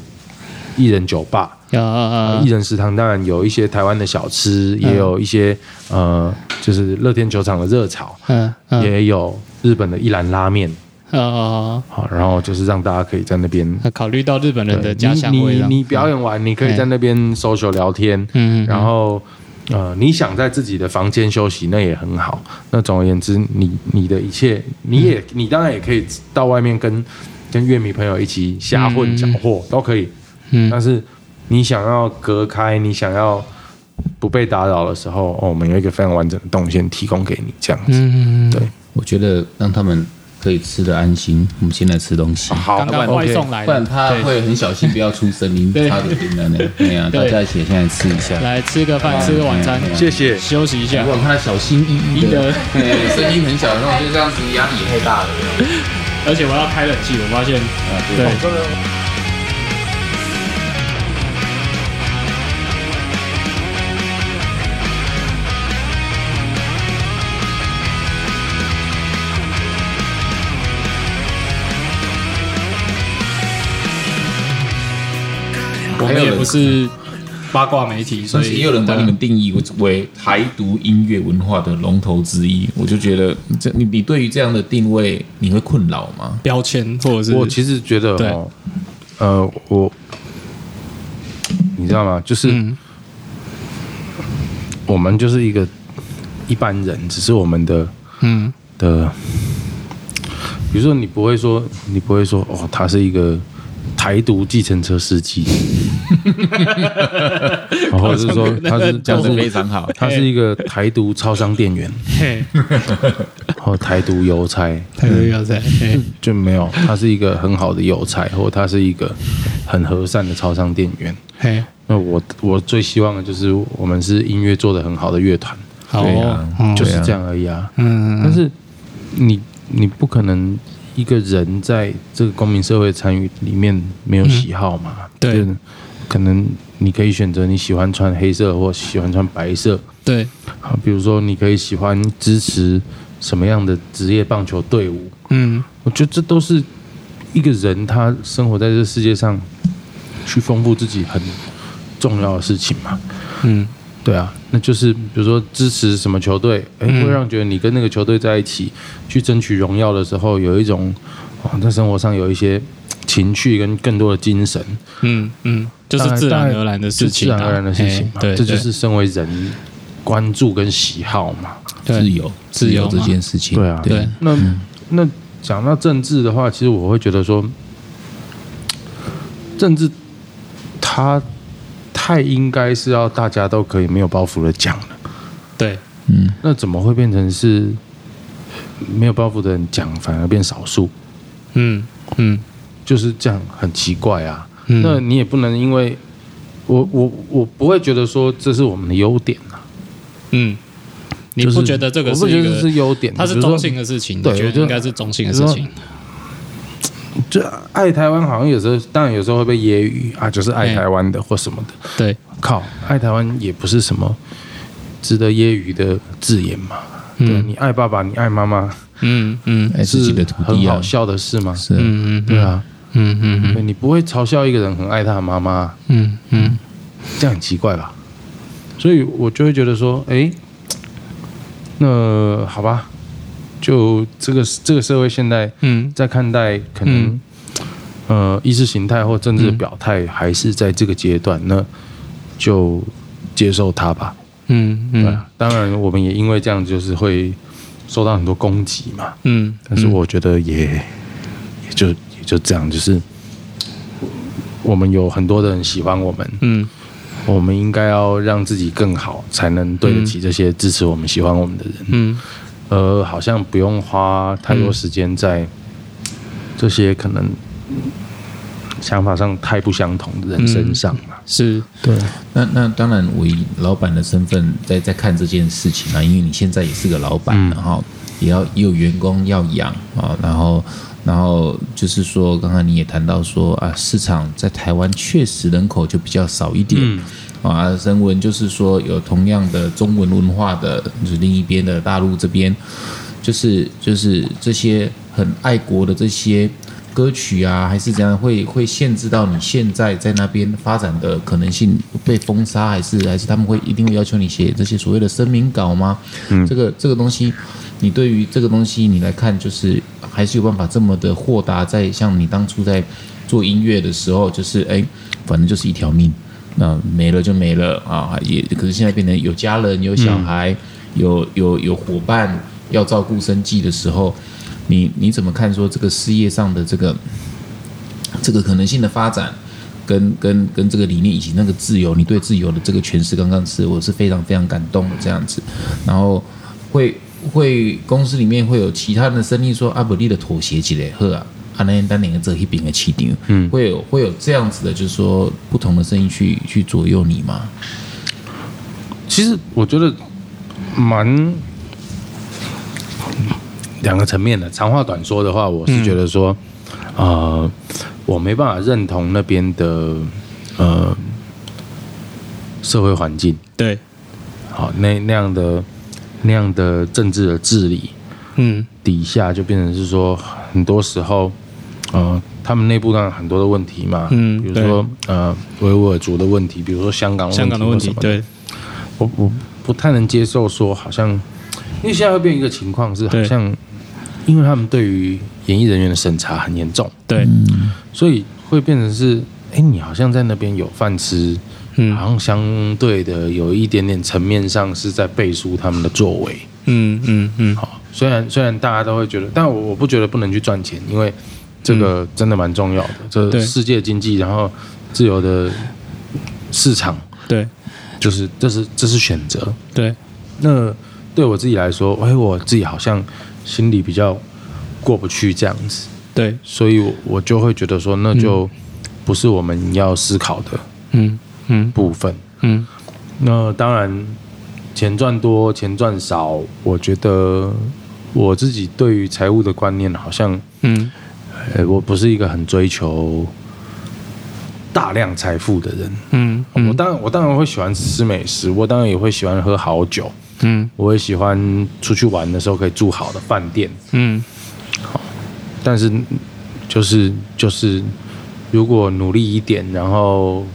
艺人酒吧。要啊艺人食堂当然有一些台湾的小吃，嗯。也有一些呃，就是乐天球场的热炒，嗯嗯。也有日本的一兰拉面，呃，好，然后就是让大家可以在那边考虑到日本人的家乡味，你你你表演完，你可以在那边 social 聊天，嗯，嗯然后呃，你想在自己的房间休息，那也很好。那总而言之，你你的一切，你也你当然也可以到外面跟跟乐迷朋友一起瞎混嗯搅和都可以，嗯。但是你想要隔开，你想要不被打扰的时候，哦，我们有一个非常完整的动线提供给你，这样子。嗯，对。我觉得让他们可以吃的安心。我们先来吃东西，好刚刚外送来的，不然他对会很小心，不要出声音，对差点点的呢。对呀，大家一起现在吃一下。来吃个饭，吃个晚餐，嗯谢谢。休息一下如。果看他小心翼翼的声音很小，然后就这样子压力也太大了。而且我要开冷气，我发现，啊，对，我们也不是八卦媒体，所以也有人把你们定义为为台独音乐文化的龙头之一，我就觉得这你你对于这样的定位你会困扰吗？标签或者是我其实觉得对哦，呃，我你知道吗？就是嗯我们就是一个一般人，只是我们的嗯的，比如说你不会说，你不会说哦，他是一个台独计程车司机，或者是说他是讲的他是非常好，他是一个台独超商店员，嘿，或 台独邮差，太有要在，嘿。就没有，他是一个很好的邮差，或他是一个很和善的超商店员。嘿，那我我最希望的就是我们是音乐做的很好的乐团，好就是这样而已啊。嗯，但是你你不可能一个人在这个公民社会参与里面没有喜好嘛？对。可能你可以选择你喜欢穿黑色或喜欢穿白色。对，好，比如说你可以喜欢支持什么样的职业棒球队伍，嗯。我觉得这都是一个人他生活在这个世界上去丰富自己很重要的事情嘛。嗯。对啊，那就是比如说支持什么球队，哎、嗯。会让觉得你跟那个球队在一起去争取荣耀的时候，有一种哦，在生活上有一些情趣跟更多的精神，嗯嗯，就是自然而然的事情啊，自然而然的事情对，这就是身为人关注跟喜好嘛。对。自由自由这件事情，对啊，对。那那讲到政治的话，其实我会觉得说，政治它太应该是要大家都可以没有包袱的讲了。对，嗯，那怎么会变成是没有包袱的人讲，反而变少数？嗯嗯就是这样，很奇怪啊。嗯，那你也不能因为我我我不会觉得说这是我们的优点啊，嗯你不觉得这个我不觉得是一个是优点？它是中性的事情，对应该是中性的事情。就爱台湾，好像有时候当然有时候会被揶揄啊，就是爱哎台湾的或什么的。对，靠，爱台湾也不是什么值得揶揄的字眼嘛。对嗯你爱爸爸，你爱妈妈，嗯嗯爱自己的土地啊很好，笑的事吗？是啊。嗯嗯，对啊，嗯嗯嗯。对你不会嘲笑一个人很爱他的妈妈，嗯嗯。这样很奇怪吧？所以我就会觉得说，哎，那好吧，就这个这个社会现在嗯。在看待可能、嗯。呃意识形态或政治表态，还是在这个阶段，那就接受它吧。嗯嗯。对啊，当然我们也因为这样，就是会受到很多攻击嘛。嗯，但是我觉得也也就也就这样，就是我们有很多的人喜欢我们，嗯。我们应该要让自己更好，才能对得起这些支持我们、喜欢我们的人。嗯呃，好像不用花太多时间在这些可能想法上太不相同的人身上嘛。是对，那那当然，我以老板的身份在在看这件事情啊，因为你现在也是个老板嗯然后也要也有员工要养啊，然后然后就是说，刚刚你也谈到说啊，市场在台湾确实人口就比较少一点。嗯啊，人文就是说有同样的中文文化的，就是另一边的大陆这边，就是就是这些很爱国的这些歌曲啊，还是怎样，会会限制到你现在在那边发展的可能性被封杀，还是还是他们会一定会要求你写这些所谓的声明稿吗？嗯，这个这个东西，你对于这个东西你来看，就是还是有办法这么的豁达，在像你当初在做音乐的时候，就是哎，反正就是一条命。那没了就没了啊，也可是现在变成有家人、有小孩、有有有伙伴要照顾生计的时候，你你怎么看说这个事业上的这个这个可能性的发展，跟跟跟这个理念以及那个自由，你对自由的这个诠释，刚刚是我是非常非常感动的这样子，然后会会公司里面会有其他的声音说阿伯利的妥协之类，呵啊。啊，那单两个这一边的起点，嗯，会有会有这样子的，就是说不同的声音去去左右你吗？其实我觉得蛮两个层面的。长话短说的话，我是觉得说，呃，我没办法认同那边的呃社会环境，对，好那那样的那样的政治的治理嗯。底下，就变成是说，很多时候，呃，他们内部当然很多的问题嘛，嗯比如说呃维吾尔族的问题，比如说香港香港的问题对，我我不太能接受说好像，因为现在会变一个情况是，好像因为他们对于演艺人员的审查很严重，对，所以会变成是，哎，你好像在那边有饭吃，嗯好像相对的有一点点层面上是在背书他们的作为。嗯嗯嗯，好，虽然虽然大家都会觉得，但我我不觉得不能去赚钱，因为这个真的蛮重要的。这世界经济，然后自由的市场，对。就是这是这是选择。对，那对我自己来说，哎，我自己好像心里比较过不去这样子，对，所以我我就会觉得说，那就不是我们要思考的嗯嗯。部分。嗯。那当然，钱赚多钱赚少，我觉得我自己对于财务的观念好像，嗯呃，我不是一个很追求大量财富的人。嗯我当然，我当然会喜欢吃美食，我当然也会喜欢喝好酒，嗯。我也喜欢出去玩的时候可以住好的饭店。嗯。好但是，就是就是，如果努力一点，然后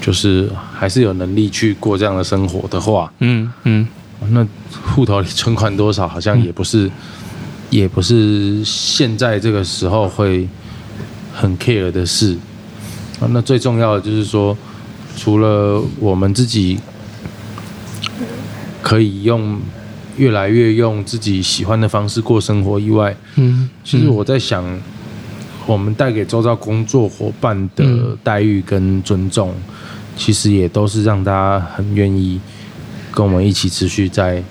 就是还是有能力去过这样的生活的话，嗯嗯。那户头里存款多少，好像也不是，也不是现在这个时候会很 care 的事。啊，那最重要的就是说，除了我们自己可以用越来越用自己喜欢的方式过生活以外，嗯，其实我在想，我们带给周遭工作伙伴的待遇跟尊重，其实也都是让大家很愿意跟我们一起持续在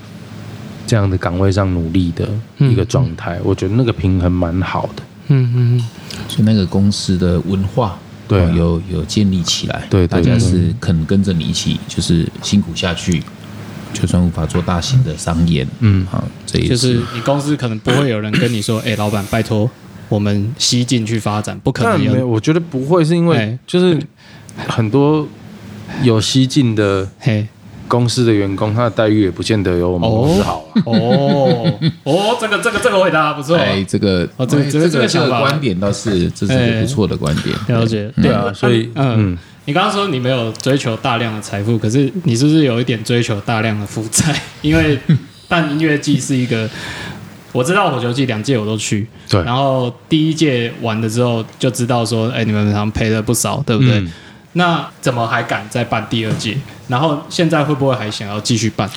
这样的岗位上努力的一个状态。我觉得那个平衡蛮好的。嗯嗯所以那个公司的文化，对啊。哦有有建立起来，对对大家对是肯跟着你一起，就是辛苦下去，就算无法做大型的商演，嗯好，这也就是你公司可能不会有人跟你说，哎、老板，拜托，我们西进去发展，不可能没有，我觉得不会，是因为哎就是很多有西进的嘿，公司的员工，他的待遇也不见得有我们公司好啊。哦哦，这个这个这个回答不错，哎，这个哦这个哎这个这个想法观点倒是这是一个不错的观点，了解。对啊，所以嗯，嗯，你刚刚说你没有追求大量的财富，可是你是不是有一点追求大量的负债？因为办音乐季是一个，我知道火球季两届我都去，对然后第一届完了之后就知道说，哎，你们好像赔了不少，对不对？嗯那怎么还敢再办第二届？然后现在会不会还想要继续办？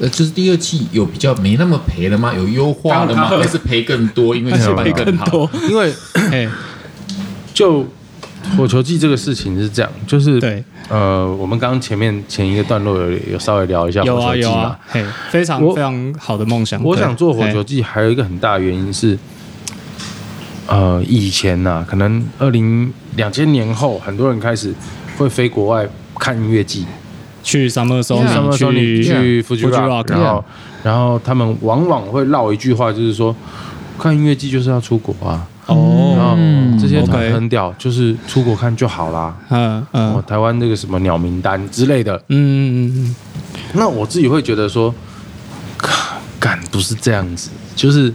呃，就是第二季有比较没那么赔了吗？有优化了吗？还是赔更多？因为还是 赔更。多？因为 哎，就火球季这个事情是这样，就是对，呃，我们刚刚前面前一个段落有有稍微聊一下有火球季嘛啊有啊，，嘿，非常我非常好的梦想。我对想做火球嘿季还有一个很大的原因是，呃，以前呐、可能二零两千年后，很多人开始会飞国外看音乐季，去 Summer Sony 去去 Fuji Rock，Rock，然后然后他们往往会唠一句话，就是说，看音乐季就是要出国啊，然哦，后这些团很屌，就是出国看就好啦。嗯哦嗯，台湾那个什么鸟名单之类的，嗯嗯嗯那我自己会觉得说，干不是这样子，就是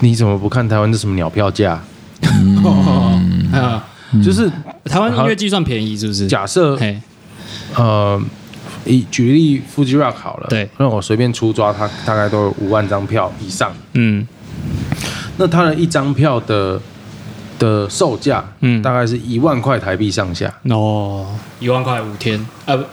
你怎么不看台湾的什么鸟票价？嗯。啊，就是台湾音乐计算便宜是不是？假设嘿，呃，以举例 Fuji Rock 好了，对。那我随便出抓，它大概都有五万张票以上，嗯。那它的一张票的的售价，嗯。大概是一万块台币上下，哦，一万块五天，啊不，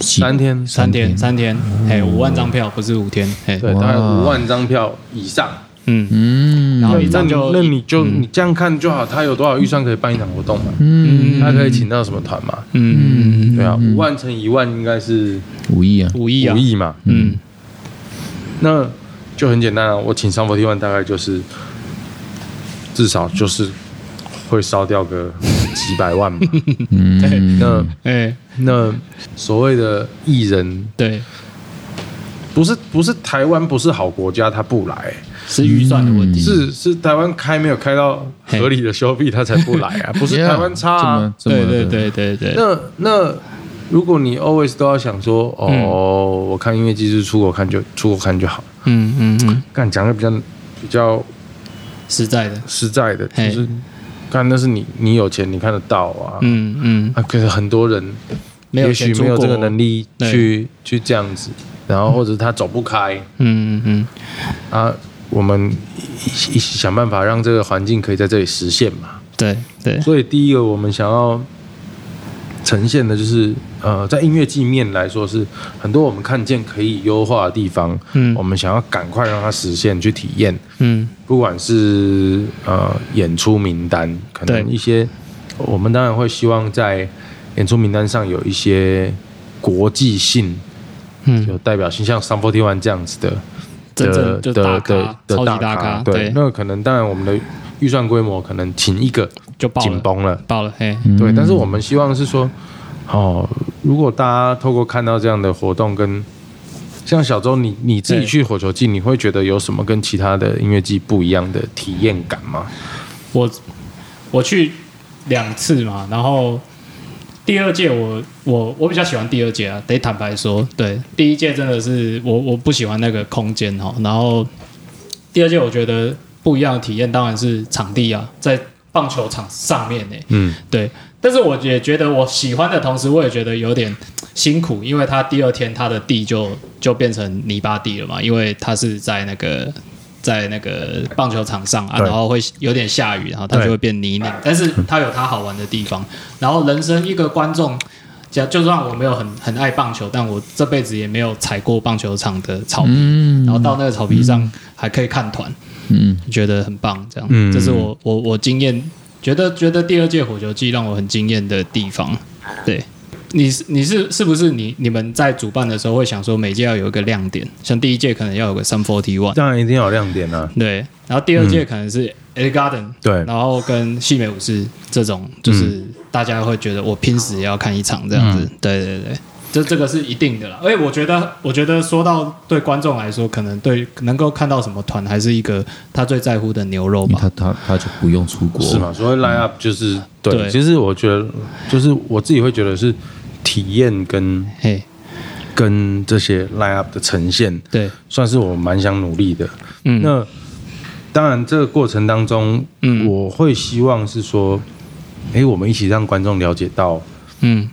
三天，三天三天，嘿，五万张票不是五天，嘿，对，大概五万张票以上。嗯，嗯，然后一那你张就那你就你这样看就好，他有多少预算可以办一场活动嘛？嗯。他可以请到什么团嘛？嗯。对啊，五万乘一万应该是五亿啊，五亿啊。五，亿嘛。嗯。那就很简单啊，我请上 forty one 大概就是至少就是会烧掉个几百万嘛。嗯，那哎。那所谓的艺人，对，不是不是台湾不是好国家，他不来、是预算的问题，是是台湾开没有开到合理的消费，他才不来啊，不是台湾差对对的。对对对，那那如果你 always 都要想说，哦，嗯。我看音乐季是出国看就出国看就好，嗯嗯嗯，干讲的比较比较实在的，实在的，就是看那是你你有钱你看得到啊，嗯嗯，啊，可是很多人没有也许钱没有这个能力去去这样子，然后或者他走不开。嗯嗯。啊，我们一一起想办法让这个环境可以在这里实现嘛。对对，所以第一个我们想要呈现的就是，呃，在音乐季面来说是很多我们看见可以优化的地方，嗯。我们想要赶快让它实现去体验，嗯。不管是呃演出名单，可能一些我们当然会希望在演出名单上有一些国际性嗯，有代表性，像 Sun Forty One 这样子的真的正就大的的咖，的超级大咖，咖，对，那可能当然我们的预算规模可能请一个就爆了，紧绷了。爆了，嘿，对，但是我们希望是说，哦，如果大家透过看到这样的活动跟，像小周你你自己去火球季，你会觉得有什么跟其他的音乐季不一样的体验感吗？我我去两次嘛，然后第二届我我我比较喜欢第二届啊，得坦白说，对，第一届真的是我我不喜欢那个空间哦，然后第二届我觉得不一样的体验当然是场地啊，在棒球场上面呢、嗯，对，但是我也觉得我喜欢的同时，我也觉得有点辛苦，因为他第二天他的地就就变成泥巴地了嘛，因为他是在那个在那个棒球场上啊，然后会有点下雨，然后它就会变泥泞，但是它有它好玩的地方。然后人生一个观众，就就算我没有很很爱棒球，但我这辈子也没有踩过棒球场的草皮，嗯。然后到那个草皮上还可以看团，嗯。觉得很棒，这样，嗯。这是我我我经验，觉得觉得第二届火球季让我很惊艳的地方。对，你是你是是不是你你们在主办的时候会想说每届要有一个亮点，像第一届可能要有个 Sun Forty One，当然一定要有亮点啊。对，然后第二届可能是 A Garden，、对。然后跟细美武士这种，就是大家会觉得我拼死也要看一场这样子，对对对，这这个是一定的啦。而且我觉得，我觉得说到对观众来说，可能对能够看到什么团，还是一个他最在乎的牛肉吧。他他他就不用出国，是嘛？所以 line up 就是对，对。其实我觉得就是我自己会觉得是体验跟嘿，跟这些 line up 的呈现，对，算是我蛮想努力的。嗯，那当然，这个过程当中，嗯。我会希望是说，诶，我们一起让观众了解到，嗯。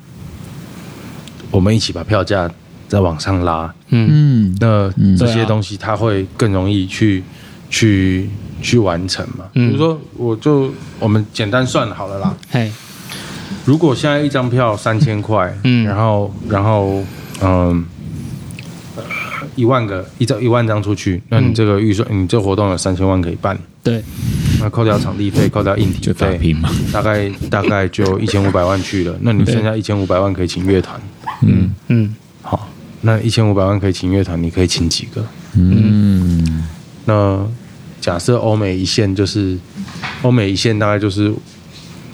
我们一起把票价再往上拉，嗯。嗯，那嗯这些东西它会更容易去去去完成嘛。嗯。比如说，我就我们简单算好了啦。嘿，如果现在一张票三千块，嗯。然后然后嗯。一万个一张一万张出去，那你嗯这个预算，你这个活动有三千万可以办，对，那扣掉场地费，扣掉硬体就打费，大概大概就一千五百万去了。那你剩下一千五百万可以请乐团，嗯。嗯。好，那一千五百万可以请乐团，你可以请几个？嗯，那假设欧美一线就是欧美一线大概就是，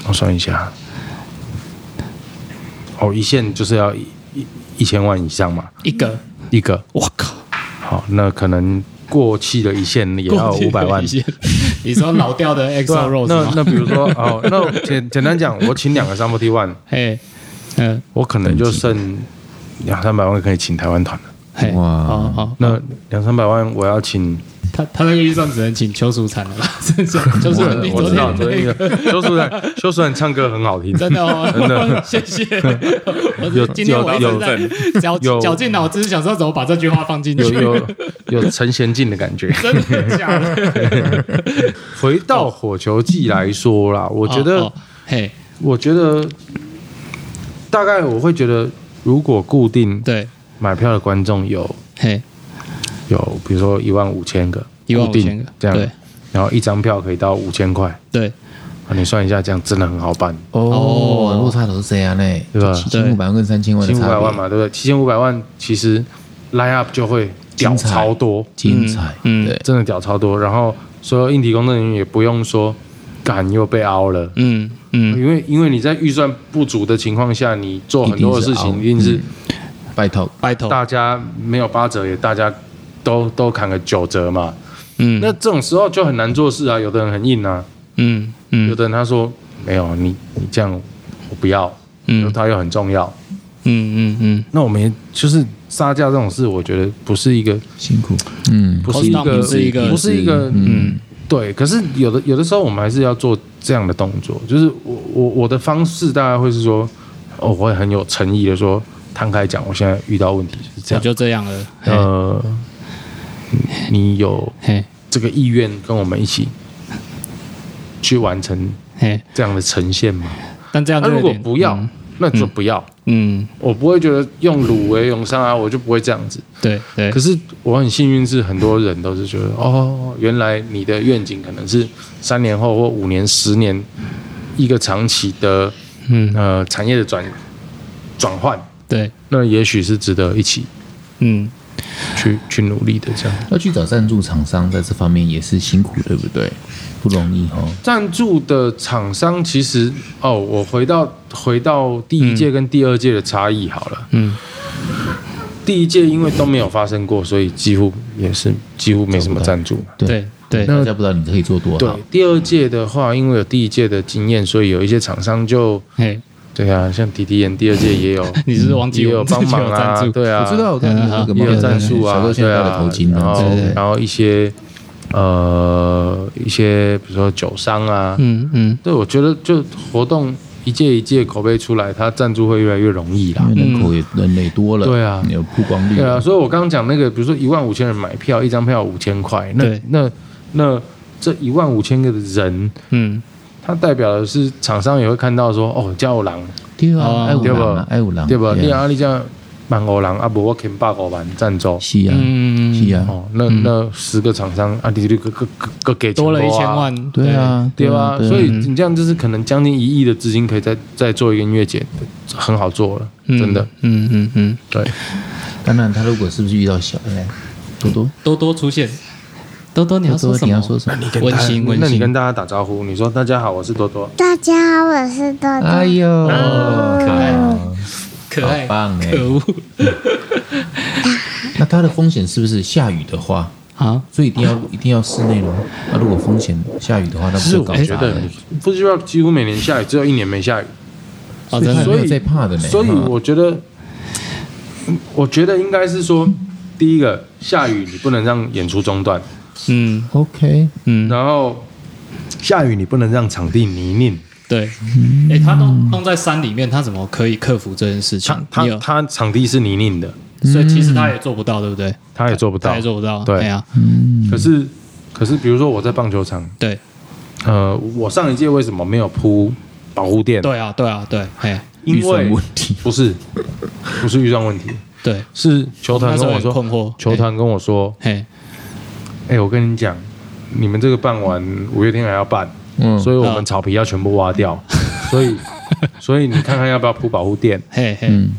我算一下，哦，一线就是要一一一千万以上嘛，一个，一个。我靠，好，那可能过气的一线也要五百万。你说老掉的 XO 啊 Rose 吗？那那比如说哦，那简简单讲，我请两个三 forty one，嘿，嗯，我可能就剩两三百万可以请台湾团了。嘿，哇好好，那两三百万我要请，他他那个预算只能请邱淑产了啦，真的，邱淑产，你昨我知道，天昨天那个修书然修书然唱歌很好听，真的哦，真的。谢谢。我有今天我一直在绞有。绞尽脑汁想说怎么把这句话放进去，有有有陈贤进的感觉。真的假的？回到火球季来说啦，我觉得嘿，我觉得大概我会觉得，如果固定对，买票的观众有嘿，有，比如说一万五千个，一万五千个，这样对，然后一张票可以到五千块，对，啊，你算一下，这样真的很好办，哦，落差都是这样嘞，对吧？七千五百万跟三千万的差别，七五百万嘛，对不对？七千五百万，其实 line up 就会屌超多，精彩，嗯嗯。对，真的屌超多。然后所有应体工作人员也不用说，干又被凹了。嗯嗯，因为因为你在预算不足的情况下，你做很多的事情，一定是拜托，拜托，大家没有八折，也大家都都砍个九折嘛。嗯，那这种时候就很难做事啊。有的人很硬啊，嗯嗯有的人他说没有，你你这样我不要，嗯他又很重要。嗯嗯嗯，那我们也就是杀价这种事，我觉得不是一个，辛苦，嗯，不是一个，不是一个不是一个，嗯，对。可是有的有的时候，我们还是要做这样的动作。就是我我我的方式大概会是说，哦，我会很有诚意的说，摊开讲，我现在遇到问题是这样。我就这样了，嘿呃，你有嘿。这个意愿跟我们一起去完成嘿，这样的呈现吗？但这样那如果不要，嗯。那就不要。嗯，我不会觉得用卤为永伤啊，我就不会这样子。对对。可，是我很幸运，是很多人都是觉得，哦，原来你的愿景可能是三年后或五年、十年一个长期的嗯。呃产业的转转换，对，那也许是值得一起嗯去去努力的。这样要去找赞助厂商，在这方面也是辛苦，对不对？不容易哦。赞助的厂商其实哦，我回到回到第一届跟第二届的差异好了。嗯第一届因为都没有发生过，所以几乎也是几乎没什么赞助对。对对，大家不知道你可以做多对，，第二届的话，因为有第一届的经验，所以有一些厂商就嘿，对啊，像迪迪演第二届也有 你是不是忘记也有帮忙啊，有赞助？对啊，我知道，我看嗯那个也有战术啊，对啊的头巾然后啊，对对然后一些呃一些比如说酒商啊，嗯嗯。对我觉得就活动一届一届口碑出来，它赞助会越来越容易啦。因为人口也人类多了，对啊。有曝光率，对啊，所以我刚刚讲那个，比如说一万五千人买票，一张票五千块，那那那这一万五千个人，嗯，它代表的是厂商也会看到说，哦，叫狼对哦啊，爱五对吧郎五郎，对吧？你啊，啊，你这样万五人啊，不我肯百五万赞助。是啊，嗯是啊，哦，那那十个厂商啊，你就个个个个给多了一千万，对啊，对。吧？所以你这样就是可能将近一亿的资金可以再再做一个音乐节，很好做了，嗯真的。，嗯嗯嗯，对，当然，他如果是不是遇到小的呢？多多，多多出现，多多你要说什么？多多你要说什么？温跟大家馨温馨那你跟大家打招呼，你说大家好，我是多多。大家好，我是多多。哎呦，哦可爱哦，可爱好，棒哎！可恶 那它的风险是不是下雨的话，啊！所以一定要一定要室内咯？那如果风险下雨的话，那不是搞砸了？Fuji Rock 几乎每年下雨，只有一年没下雨，哦，真的所以他没有在怕的呢。所以嗯我觉得，嗯我觉得应该是说，第一个下雨你不能让演出中断，嗯。OK，嗯，然后下雨你不能让场地泥泞。对，哎，他都弄在山里面，他怎么可以克服这件事情？他？他，他场地是泥泞的，所以其实他也做不到，对不对？他也做不到。他也。做不到，对。哎呀，可是可是，比如说我在棒球场，对。呃，我上一届为什么没有铺保护垫？对啊，对啊，对，嘿，因为问题。不是不是预算问题，对，是球团跟我说，困惑，球团跟我说，嘿，哎、我跟你讲，你们这个办完五月天还要办，嗯，所以我嗯们草皮要全部挖掉，所以所以你看看要不要铺保护垫？嘿嘿嗯，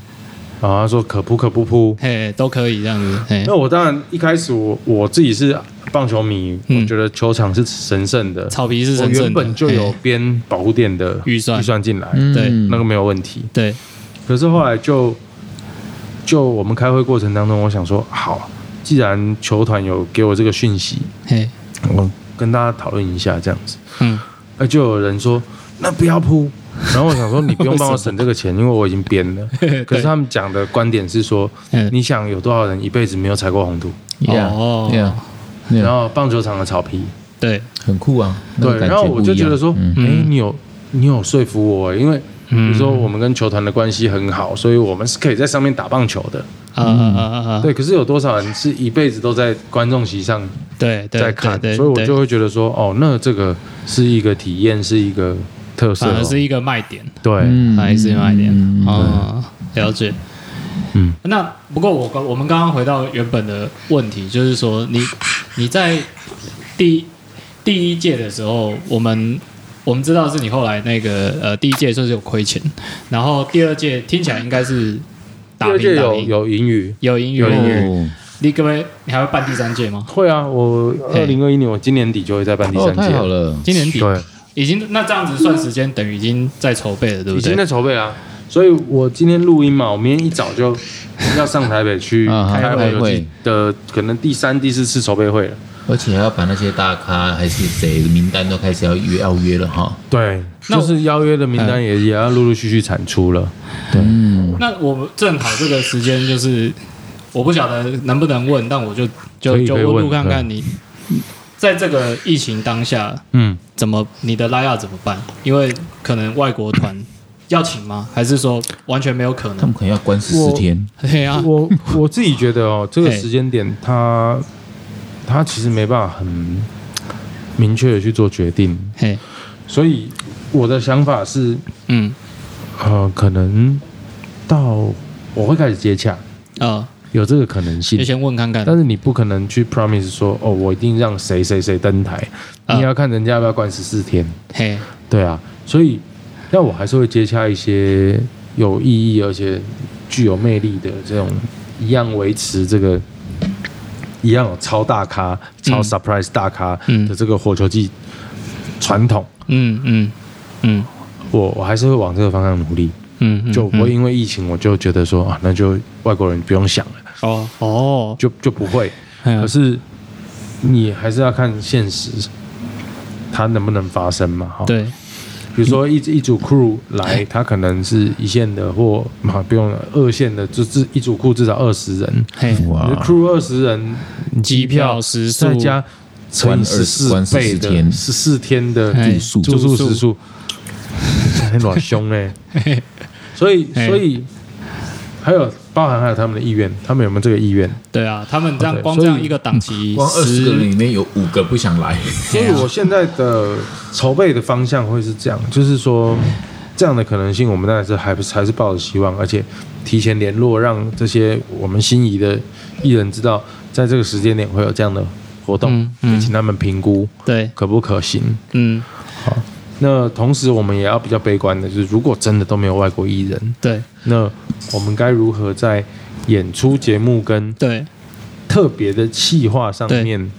然后他说可铺可不铺。嘿，都可以这样子，那，我当然一开始我我自己是棒球迷，嗯我觉得球场是神圣的，草皮是我神圣的原本就有编保护垫的预算预算进来，嗯对那个没有问题。对，可是后来就就我们开会过程当中，我想说，好，既然球团有给我这个讯息，嘿，我跟大家讨论一下这样子。嗯，那就有人说，那不要铺。然后我想说，你不用帮我省这个钱，因为我已经编了。可是他们讲的观点是说，嗯你想有多少人一辈子没有踩过红土？哦然后棒球场的草皮，对，很酷啊。对，然后我就觉得说，嗯哎，你有你有说服我，因为比嗯如说我们跟球团的关系很好，所以我们是可以在上面打棒球的。啊啊啊啊啊，对，可是有多少人是一辈子都在观众席上对对在看？所以我就会觉得说，哦，那这个是一个体验，是一个特色哦。反而是一个卖点，对，嗯还是卖点。嗯哦，了解。嗯，那不过我刚我们刚刚回到原本的问题，就是说你你在第第一届的时候，我们我们知道是你后来那个呃第一届就是有亏钱，然后第二届听起来应该是第打二届有有盈余。有盈余有盈余哦你各位你还会办第三届吗？会啊，我嘿二零二一年我今年底就会再办第哦，三届。太好了，今年底对，已经那这样子算时间，等于已经在筹备了，对不对？已经在筹备啦。所以我今天录音嘛，我明天一早就要上台北去啊开开会会的的可能第三、第四次筹备会了。而且还要把那些大咖还是谁的名单都开始要约要约了哈。对，就是邀约的名单也也要陆陆续续产出了。对，嗯，那我们正好这个时间就是，我不晓得能不能问，但我就就就问看看你，在这个疫情当下，嗯，怎么你的拉亚怎么办？因为可能外国团要请吗？还是说完全没有可能他们？可能要关十四天。对啊，我我自己觉得哦，这个嘿时间点他他其实没办法很明确的去做决定，嘿，所以我的想法是，嗯，呃，可能到我会开始接洽，呃，有这个可能性。就。先问看看。但是你不可能去 promise 说，哦，我一定让谁谁谁登台，啊。你要看人家要不要关十四天，嘿，对啊，所以那我还是会接洽一些有意义而且具有魅力的这种，一样维持这个一样有超大咖、超 surprise 大咖嗯。的这个火球季传统，嗯嗯嗯我我还是会往这个方向努力，嗯，嗯就不会因为疫情我就觉得说啊，那就外国人不用想了，哦。哦，就就不会。可是你还是要看现实，它能不能发生嘛？哈，对，比如说一一组 crew 来，他可能是一线的或嘛不用了二线的，就至一组 crew 至少二十人，嘿，哇，crew 二十人，机票时速再加乘以十四倍14天。的十四天的住宿住宿住宿。时数，很暖凶哎，所以 所以还有包含还有他们的意愿，他们有没有这个意愿？对啊，他们这样光这样一个档期，光二十个人里面有五个不想来。所以我现在的筹备的方向会是这样，就是说这样的可能性，我们当然是还不是还是抱着希望，而且提前联络，让这些我们心仪的艺人知道，在这个时间点会有这样的活动，嗯请他们评估对，可不可行。嗯，那同时，我们也要比较悲观的，就是如果真的都没有外国艺人，对。那我们该如何在演出节目跟对。特别的企划上面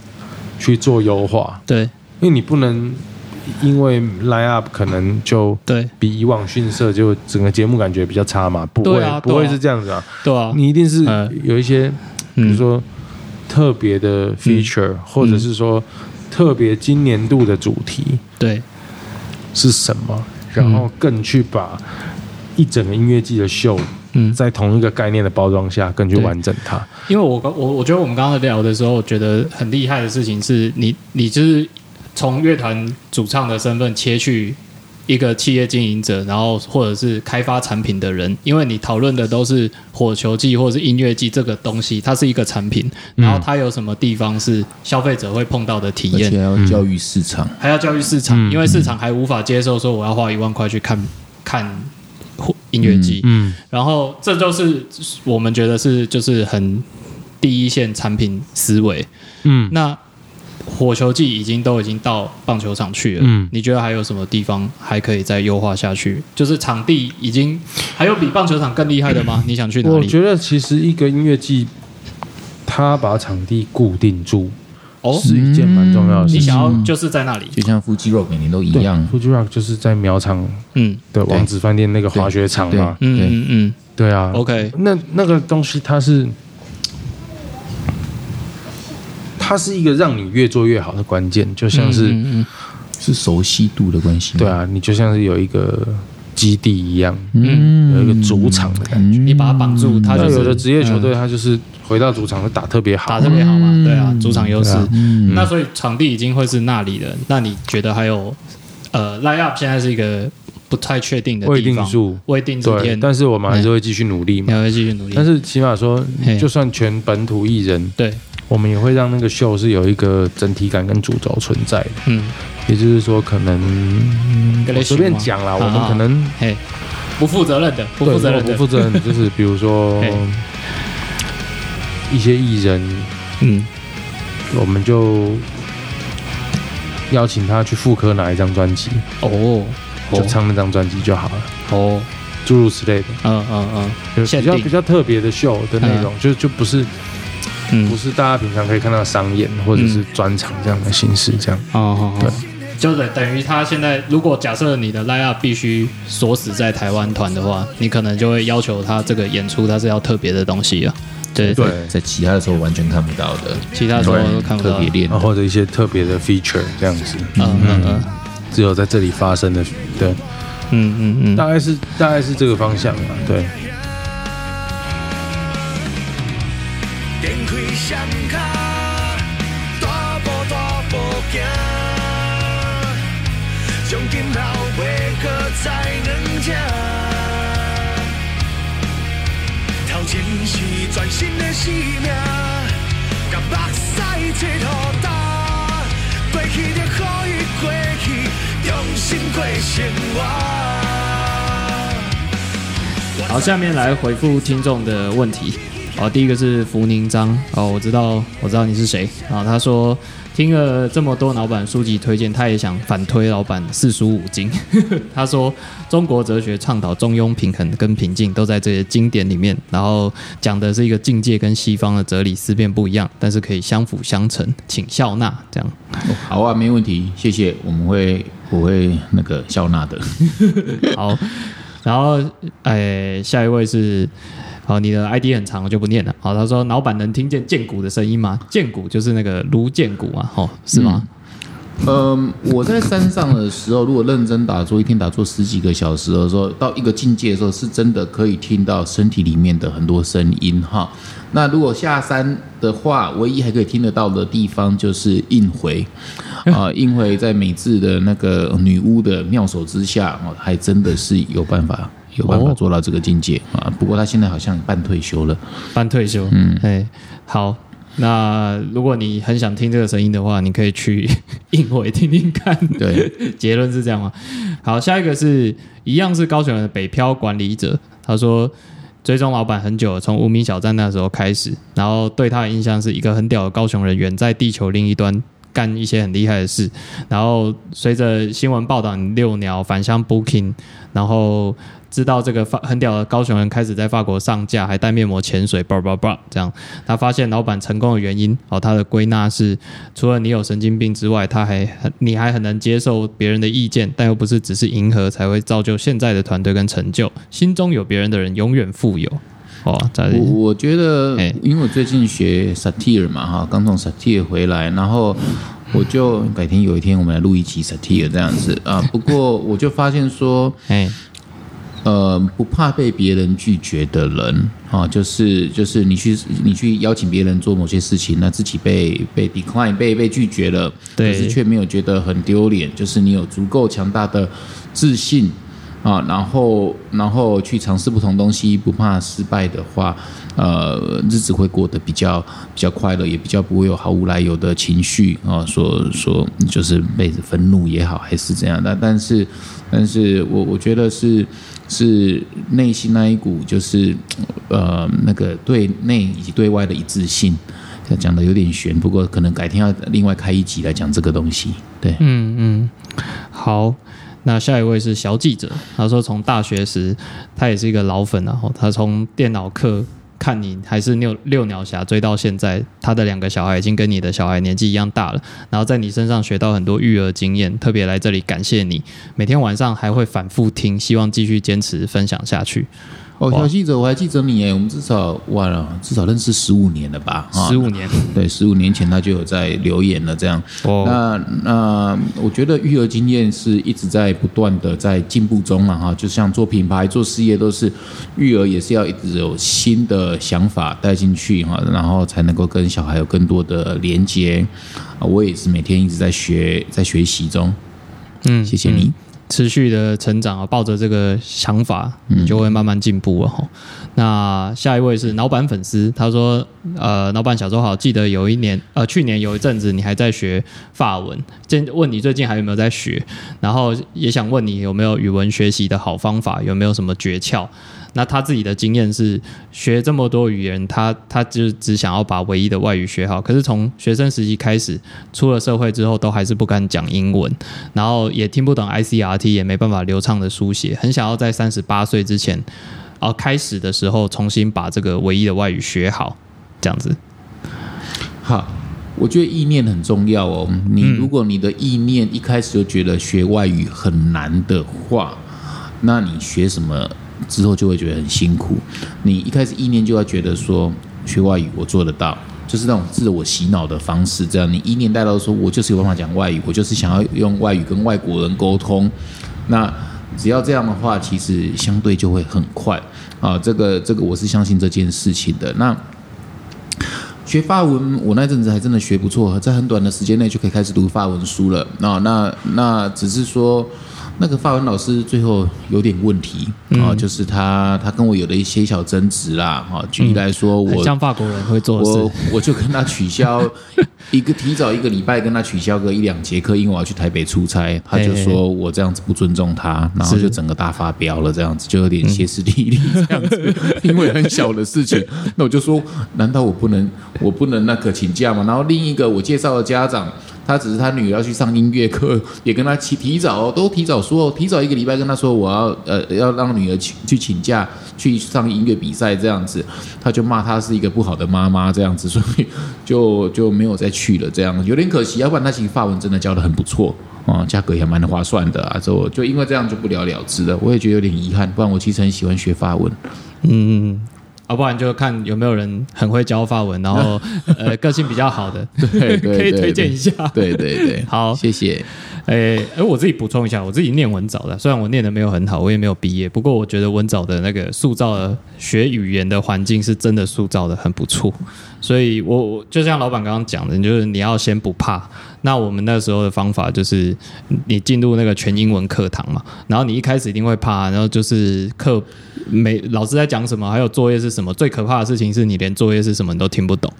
去做优化？对，因为你不能因为 line up 可能就对。比以往逊色，就整个节目感觉比较差嘛？不会，啊不会是这样子啊！对啊，你一定是嗯。有一些，比如说特别的 feature，、或者是说特别今年度的主题对是什么，然后更去把一整个音乐季的秀，嗯在同一个概念的包装下，更去完整它。因为我刚我我觉得我们刚刚聊的时候，我觉得很厉害的事情是你你就是从乐团主唱的身份切去一个企业经营者，然后或者是开发产品的人，因为你讨论的都是火球季或者是音乐季这个东西，它是一个产品，然后它有什么地方是消费者会碰到的体验。而且，还要教育市场。还要教育市场，嗯因为市场还无法接受说我要花一万块去看看音乐季，嗯。然后这就是我们觉得是就是很第一线产品思维。嗯，那火球季已经都已经到棒球场去了，嗯你觉得还有什么地方还可以再优化下去？就是场地已经还有比棒球场更厉害的吗？你想去哪里？我觉得其实一个音乐季，他把场地固定住哦，是一件蛮重要的事情。你想要就是在那里，就像腹肌肉每年都一样，Fuji Rock 就是在苗场嗯的王子饭店那个滑雪场嘛，嗯嗯对啊。，OK，那那个东西它是，它是一个让你越做越好的关键，就像是、嗯嗯是熟悉度的关系吗。对啊，你就像是有一个基地一样，嗯，有一个主场的感觉。嗯你把它绑住，它就是有的职业球队，他就是回到主场会打特别好，打特别好嘛，对啊，主场优势。啊嗯那所以场地已经会是那里了，那你觉得还有呃 line up 现在是一个不太确定的未地方，定数。未定数对，但是我们还是会继续努力嘛。你还会继续努力。但是起码说，就算全本土艺人，对，我们也会让那个秀是有一个整体感跟主轴存在的。嗯，也就是说，可能我随便讲啦，啊我们可能嘿，不负责任的，不对负责任的，不负责任，就是比如说一些艺人，嗯，我们就邀请他去复刻哪一张专辑，哦，就唱那张专辑就好了，哦，诸如此类的，嗯嗯嗯。比较比较特别的秀的内容，就就不是不嗯，是大家平常可以看到商演或者是专场这样的形式，这样。哦哦，对。哦，就等等于他现在，如果假设你的 line up 必须锁死在台湾团的话，你可能就会要求他这个演出他是要特别的东西啊，对，对。在其他的时候完全看不到的，其他时候都看不到。特别练。啊，或者一些特别的 feature 这样子，嗯嗯嗯只有在这里发生的，对，嗯嗯嗯，大概是大概是这个方向吧，对。从今后袂搁再软吃。头前是全新的生命，甲目屎切互干，过去就可以过去，用心过生活。好，下面来回复听众的问题。好，第一个是福宁章哦，我知道，我知道你是谁啊。他说听了这么多老板书籍推荐，他也想反推老板四书五经。他说中国哲学倡导中庸、平衡跟平静，都在这些经典里面。然后讲的是一个境界跟西方的哲理思辨不一样，但是可以相辅相成，请笑纳。这样 好啊，没问题，谢谢，我们会我会那个笑纳的。好。然后，哎，下一位是，好，你的 ID 很长，我就不念了。好，他说老板能听见剑骨的声音吗？剑骨就是那个卢剑骨嘛，吼，是吗？嗯，我在山上的时候，如果认真打坐，一天打坐十几个小时的时候，到一个境界的时候，是真的可以听到身体里面的很多声音哈。那如果下山的话，唯一还可以听得到的地方就是印回 啊，印回在美智的那个女巫的妙手之下，哦，还真的是有办法。有办法哦做到这个境界啊！不过他现在好像半退休了。半退休。嗯，哎，好。那如果你很想听这个声音的话，你可以去 应回听听看。对，结论是这样吗？好，下一个是一样是高雄人的北漂管理者，他说追踪老板很久了，从无名小站那时候开始，然后对他的印象是一个很屌的高雄人，远在地球另一端。干一些很厉害的事，然后随着新闻报道，你遛鸟、返乡 booking，然后知道这个法很屌的高雄人开始在法国上架，还带面膜潜水，叭叭叭这样。他发现老板成功的原因，哦，他的归纳是除了你有神经病之外，他还很你还很能接受别人的意见，但又不是只是迎合才会造就现在的团队跟成就。心中有别人的人永远富有。哦，在我我觉得哎，因为我最近学 satire 嘛，哈，刚从 satire 回来，然后我就改天有一天我们来录一期 satire 这样子啊。不过我就发现说，哎呃，不怕被别人拒绝的人啊，就是就是你去你去邀请别人做某些事情，那自己被被 decline 被被拒绝了，对。可是却没有觉得很丢脸，就是你有足够强大的自信啊，然后然后去尝试不同东西，不怕失败的话，呃，日子会过得比较比较快乐，也比较不会有毫无来由的情绪啊，说说就是被愤怒也好，还是怎样。的，但是但是我我觉得是是内心那一股就是呃那个对内以及对外的一致性。讲的有点悬，不过可能改天要另外开一集来讲这个东西。对，嗯嗯，好。那下一位是小记者，他说从大学时他也是一个老粉然后他从电脑课看你还是六六鸟侠追到现在，他的两个小孩已经跟你的小孩年纪一样大了，然后在你身上学到很多育儿经验，特别来这里感谢你，每天晚上还会反复听，希望继续坚持分享下去。哦，小记者，我还记得你耶，我们至少哇了，至少认识十五年了吧？啊十五年对，十五年前他就有在留言了，这样。哦，那那我觉得育儿经验是一直在不断的在进步中嘛，哈，就像做品牌、做事业都是育儿也是要一直有新的想法带进去哈，然后才能够跟小孩有更多的连接。啊，我也是每天一直在学，在学习中。嗯谢谢你。持续的成长啊，抱着这个想法，你就会慢慢进步了哈。那下一位是老板粉丝，他说：“呃，老板小周好，记得有一年，呃，去年有一阵子你还在学法文，见问你最近还有没有在学？然后也想问你有没有语文学习的好方法，有没有什么诀窍？那他自己的经验是学这么多语言，他他就只想要把唯一的外语学好。可是从学生时期开始，出了社会之后，都还是不敢讲英文，然后也听不懂 ICRT，也没办法流畅的书写，很想要在三十八岁之前，哦、开始的时候重新把这个唯一的外语学好，这样子。好，我觉得意念很重要哦。你如果你的意念一开始就觉得学外语很难的话，那你学什么之后就会觉得很辛苦。你一开始意念就要觉得说学外语我做得到，就是那种自我洗脑的方式。这样你意念带到说，我就是有办法讲外语，我就是想要用外语跟外国人沟通。那只要这样的话，其实相对就会很快啊。这个这个我是相信这件事情的。那学法文，我那阵子还真的学不错，在很短的时间内就可以开始读法文书了。那那那只是说，那个法文老师最后有点问题啊、就是他他跟我有了一些小争执啦。啊，举例来说，很我像法国人会做事我事。我就跟他取消 一个提早一个礼拜跟他取消个一两节课，因为我要去台北出差，他就说我这样子不尊重他，然后就整个大发飙了，这样子就有点歇斯底里这样子，因为很小的事情，那我就说，难道我不能我不能那个请假吗？然后另一个我介绍的家长。他只是他女儿要去上音乐课，也跟他提提早，都提早说，提早一个礼拜跟他说我要呃要让女儿去去请假去上音乐比赛这样子，他就骂他是一个不好的妈妈这样子，所以就就没有再去了，这样有点可惜。要不然他其实法文真的教的很不错啊、价格也蛮划算的啊，就就因为这样就不了了之了，我也觉得有点遗憾。不然我其实很喜欢学法文。嗯，要、不然就看有没有人很会教法文，然后 呃个性比较好的，对对 可以推荐一下。对对对，好谢谢。诶，而我自己补充一下，我自己念文藻的，虽然我念的没有很好，我也没有毕业，不过我觉得文藻的那个塑造的学语言的环境是真的塑造的很不错。所以我我就像老板刚刚讲的，就是你要先不怕。那我们那时候的方法就是，你进入那个全英文课堂嘛，然后你一开始一定会怕，然后就是课每老师在讲什么，还有作业是什么，最可怕的事情是你连作业是什么你都听不懂。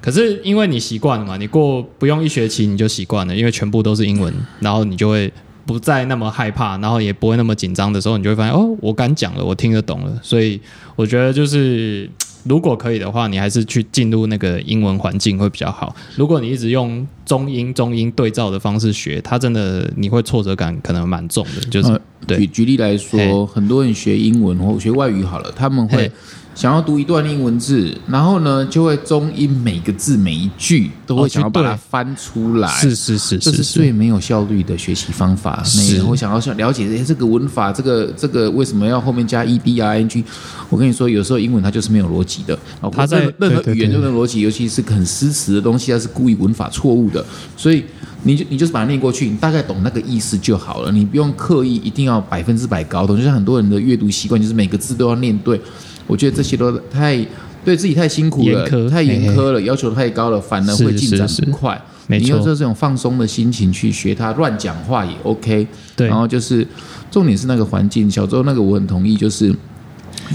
可是因为你习惯了嘛，你过不用一学期你就习惯了，因为全部都是英文，然后你就会不再那么害怕，然后也不会那么紧张的时候，你就会发现哦，我敢讲了，我听得懂了。所以我觉得就是如果可以的话，你还是去进入那个英文环境会比较好。如果你一直用中英中英对照的方式学，它真的你会挫折感可能蛮重的，就是、对。举例来说，很多人学英文或学外语好了，他们会嘿想要读一段英文字，然后呢，就会中英每个字每一句都会哦想要把它翻出来。是是是这是最没有效率的学习方法。是每人会想要想了解，哎，这个文法，这个这个为什么要后面加 e d i n g？我跟你说，有时候英文它就是没有逻辑的。哦它在任任何语言对都没有逻辑，尤其是很诗词的东西，它是故意文法错误的，所以。你就你就是把它念过去，你大概懂那个意思就好了，你不用刻意一定要百分之百搞懂。就像很多人的阅读习惯，就是每个字都要念对，我觉得这些都太对自己太辛苦了严，太严苛了，要求太高了，反而会进展是是不快。你用这种放松的心情去学他，乱讲话也 OK。对然后就是重点是那个环境。小周那个我很同意，就是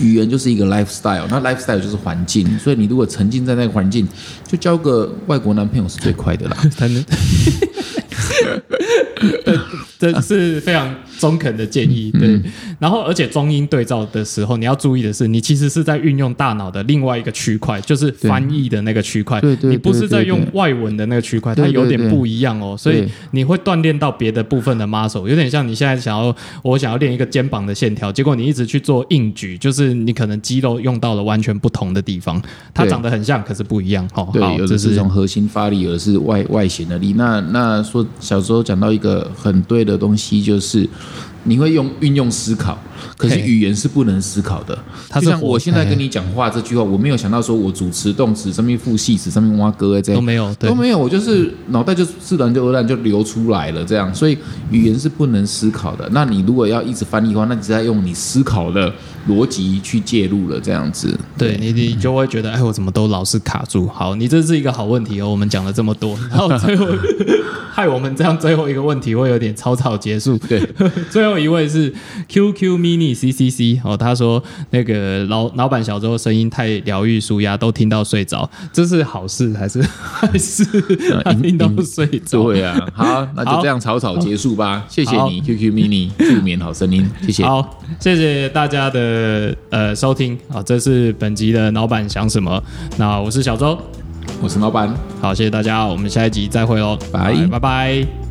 语言就是一个 lifestyle，那 lifestyle 就是环境，所以你如果沉浸在那个环境，就交个外国男朋友是最快的啦。这是非常中肯的建议，对。然后，而且中英对照的时候，你要注意的是，你其实是在运用大脑的另外一个区块，就是翻译的那个区块。对对对你不是在用外文的那个区块，它有点不一样哦。所以你会锻炼到别的部分的 muscle，有点像你现在想要我想要练一个肩膀的线条，结果你一直去做硬举，就是你可能肌肉用到了完全不同的地方，它对长得很像，可是不一样。哦，对好，，这是有的是从核心发力，有的是外外显的力。那那说小时候讲到一个很对的的东西，就是你会用运用思考，可是语言是不能思考的。它就是像我现在跟你讲话这句话，我没有想到说我主词、动词上面副系词上面挖歌这样都没有，对都，没有，我就是脑袋就自然就而然就流出来了，这样，所以语言是不能思考的。那你如果要一直翻译的话，那你是在用你思考的逻辑去介入了，这样子。对你，你就会觉得，哎，我怎么都老是卡住？好，你这是一个好问题哦。我们讲了这么多，然后最后 害我们这样最后一个问题会有点草草结束。对，最后一位是 QQ Mini CCC 哦，他说那个老老板小周声音太疗愈舒压，都听到睡着，这是好事还是 还是 他听到睡着？对啊，好，那就这样草草结束吧。谢谢你，QQ mini 助眠好声音，谢谢。好，谢谢大家的呃收听啊，这是本集的老板想什么？那我是小周，我是老板。好，谢谢大家，我们下一集再会喽，拜拜拜。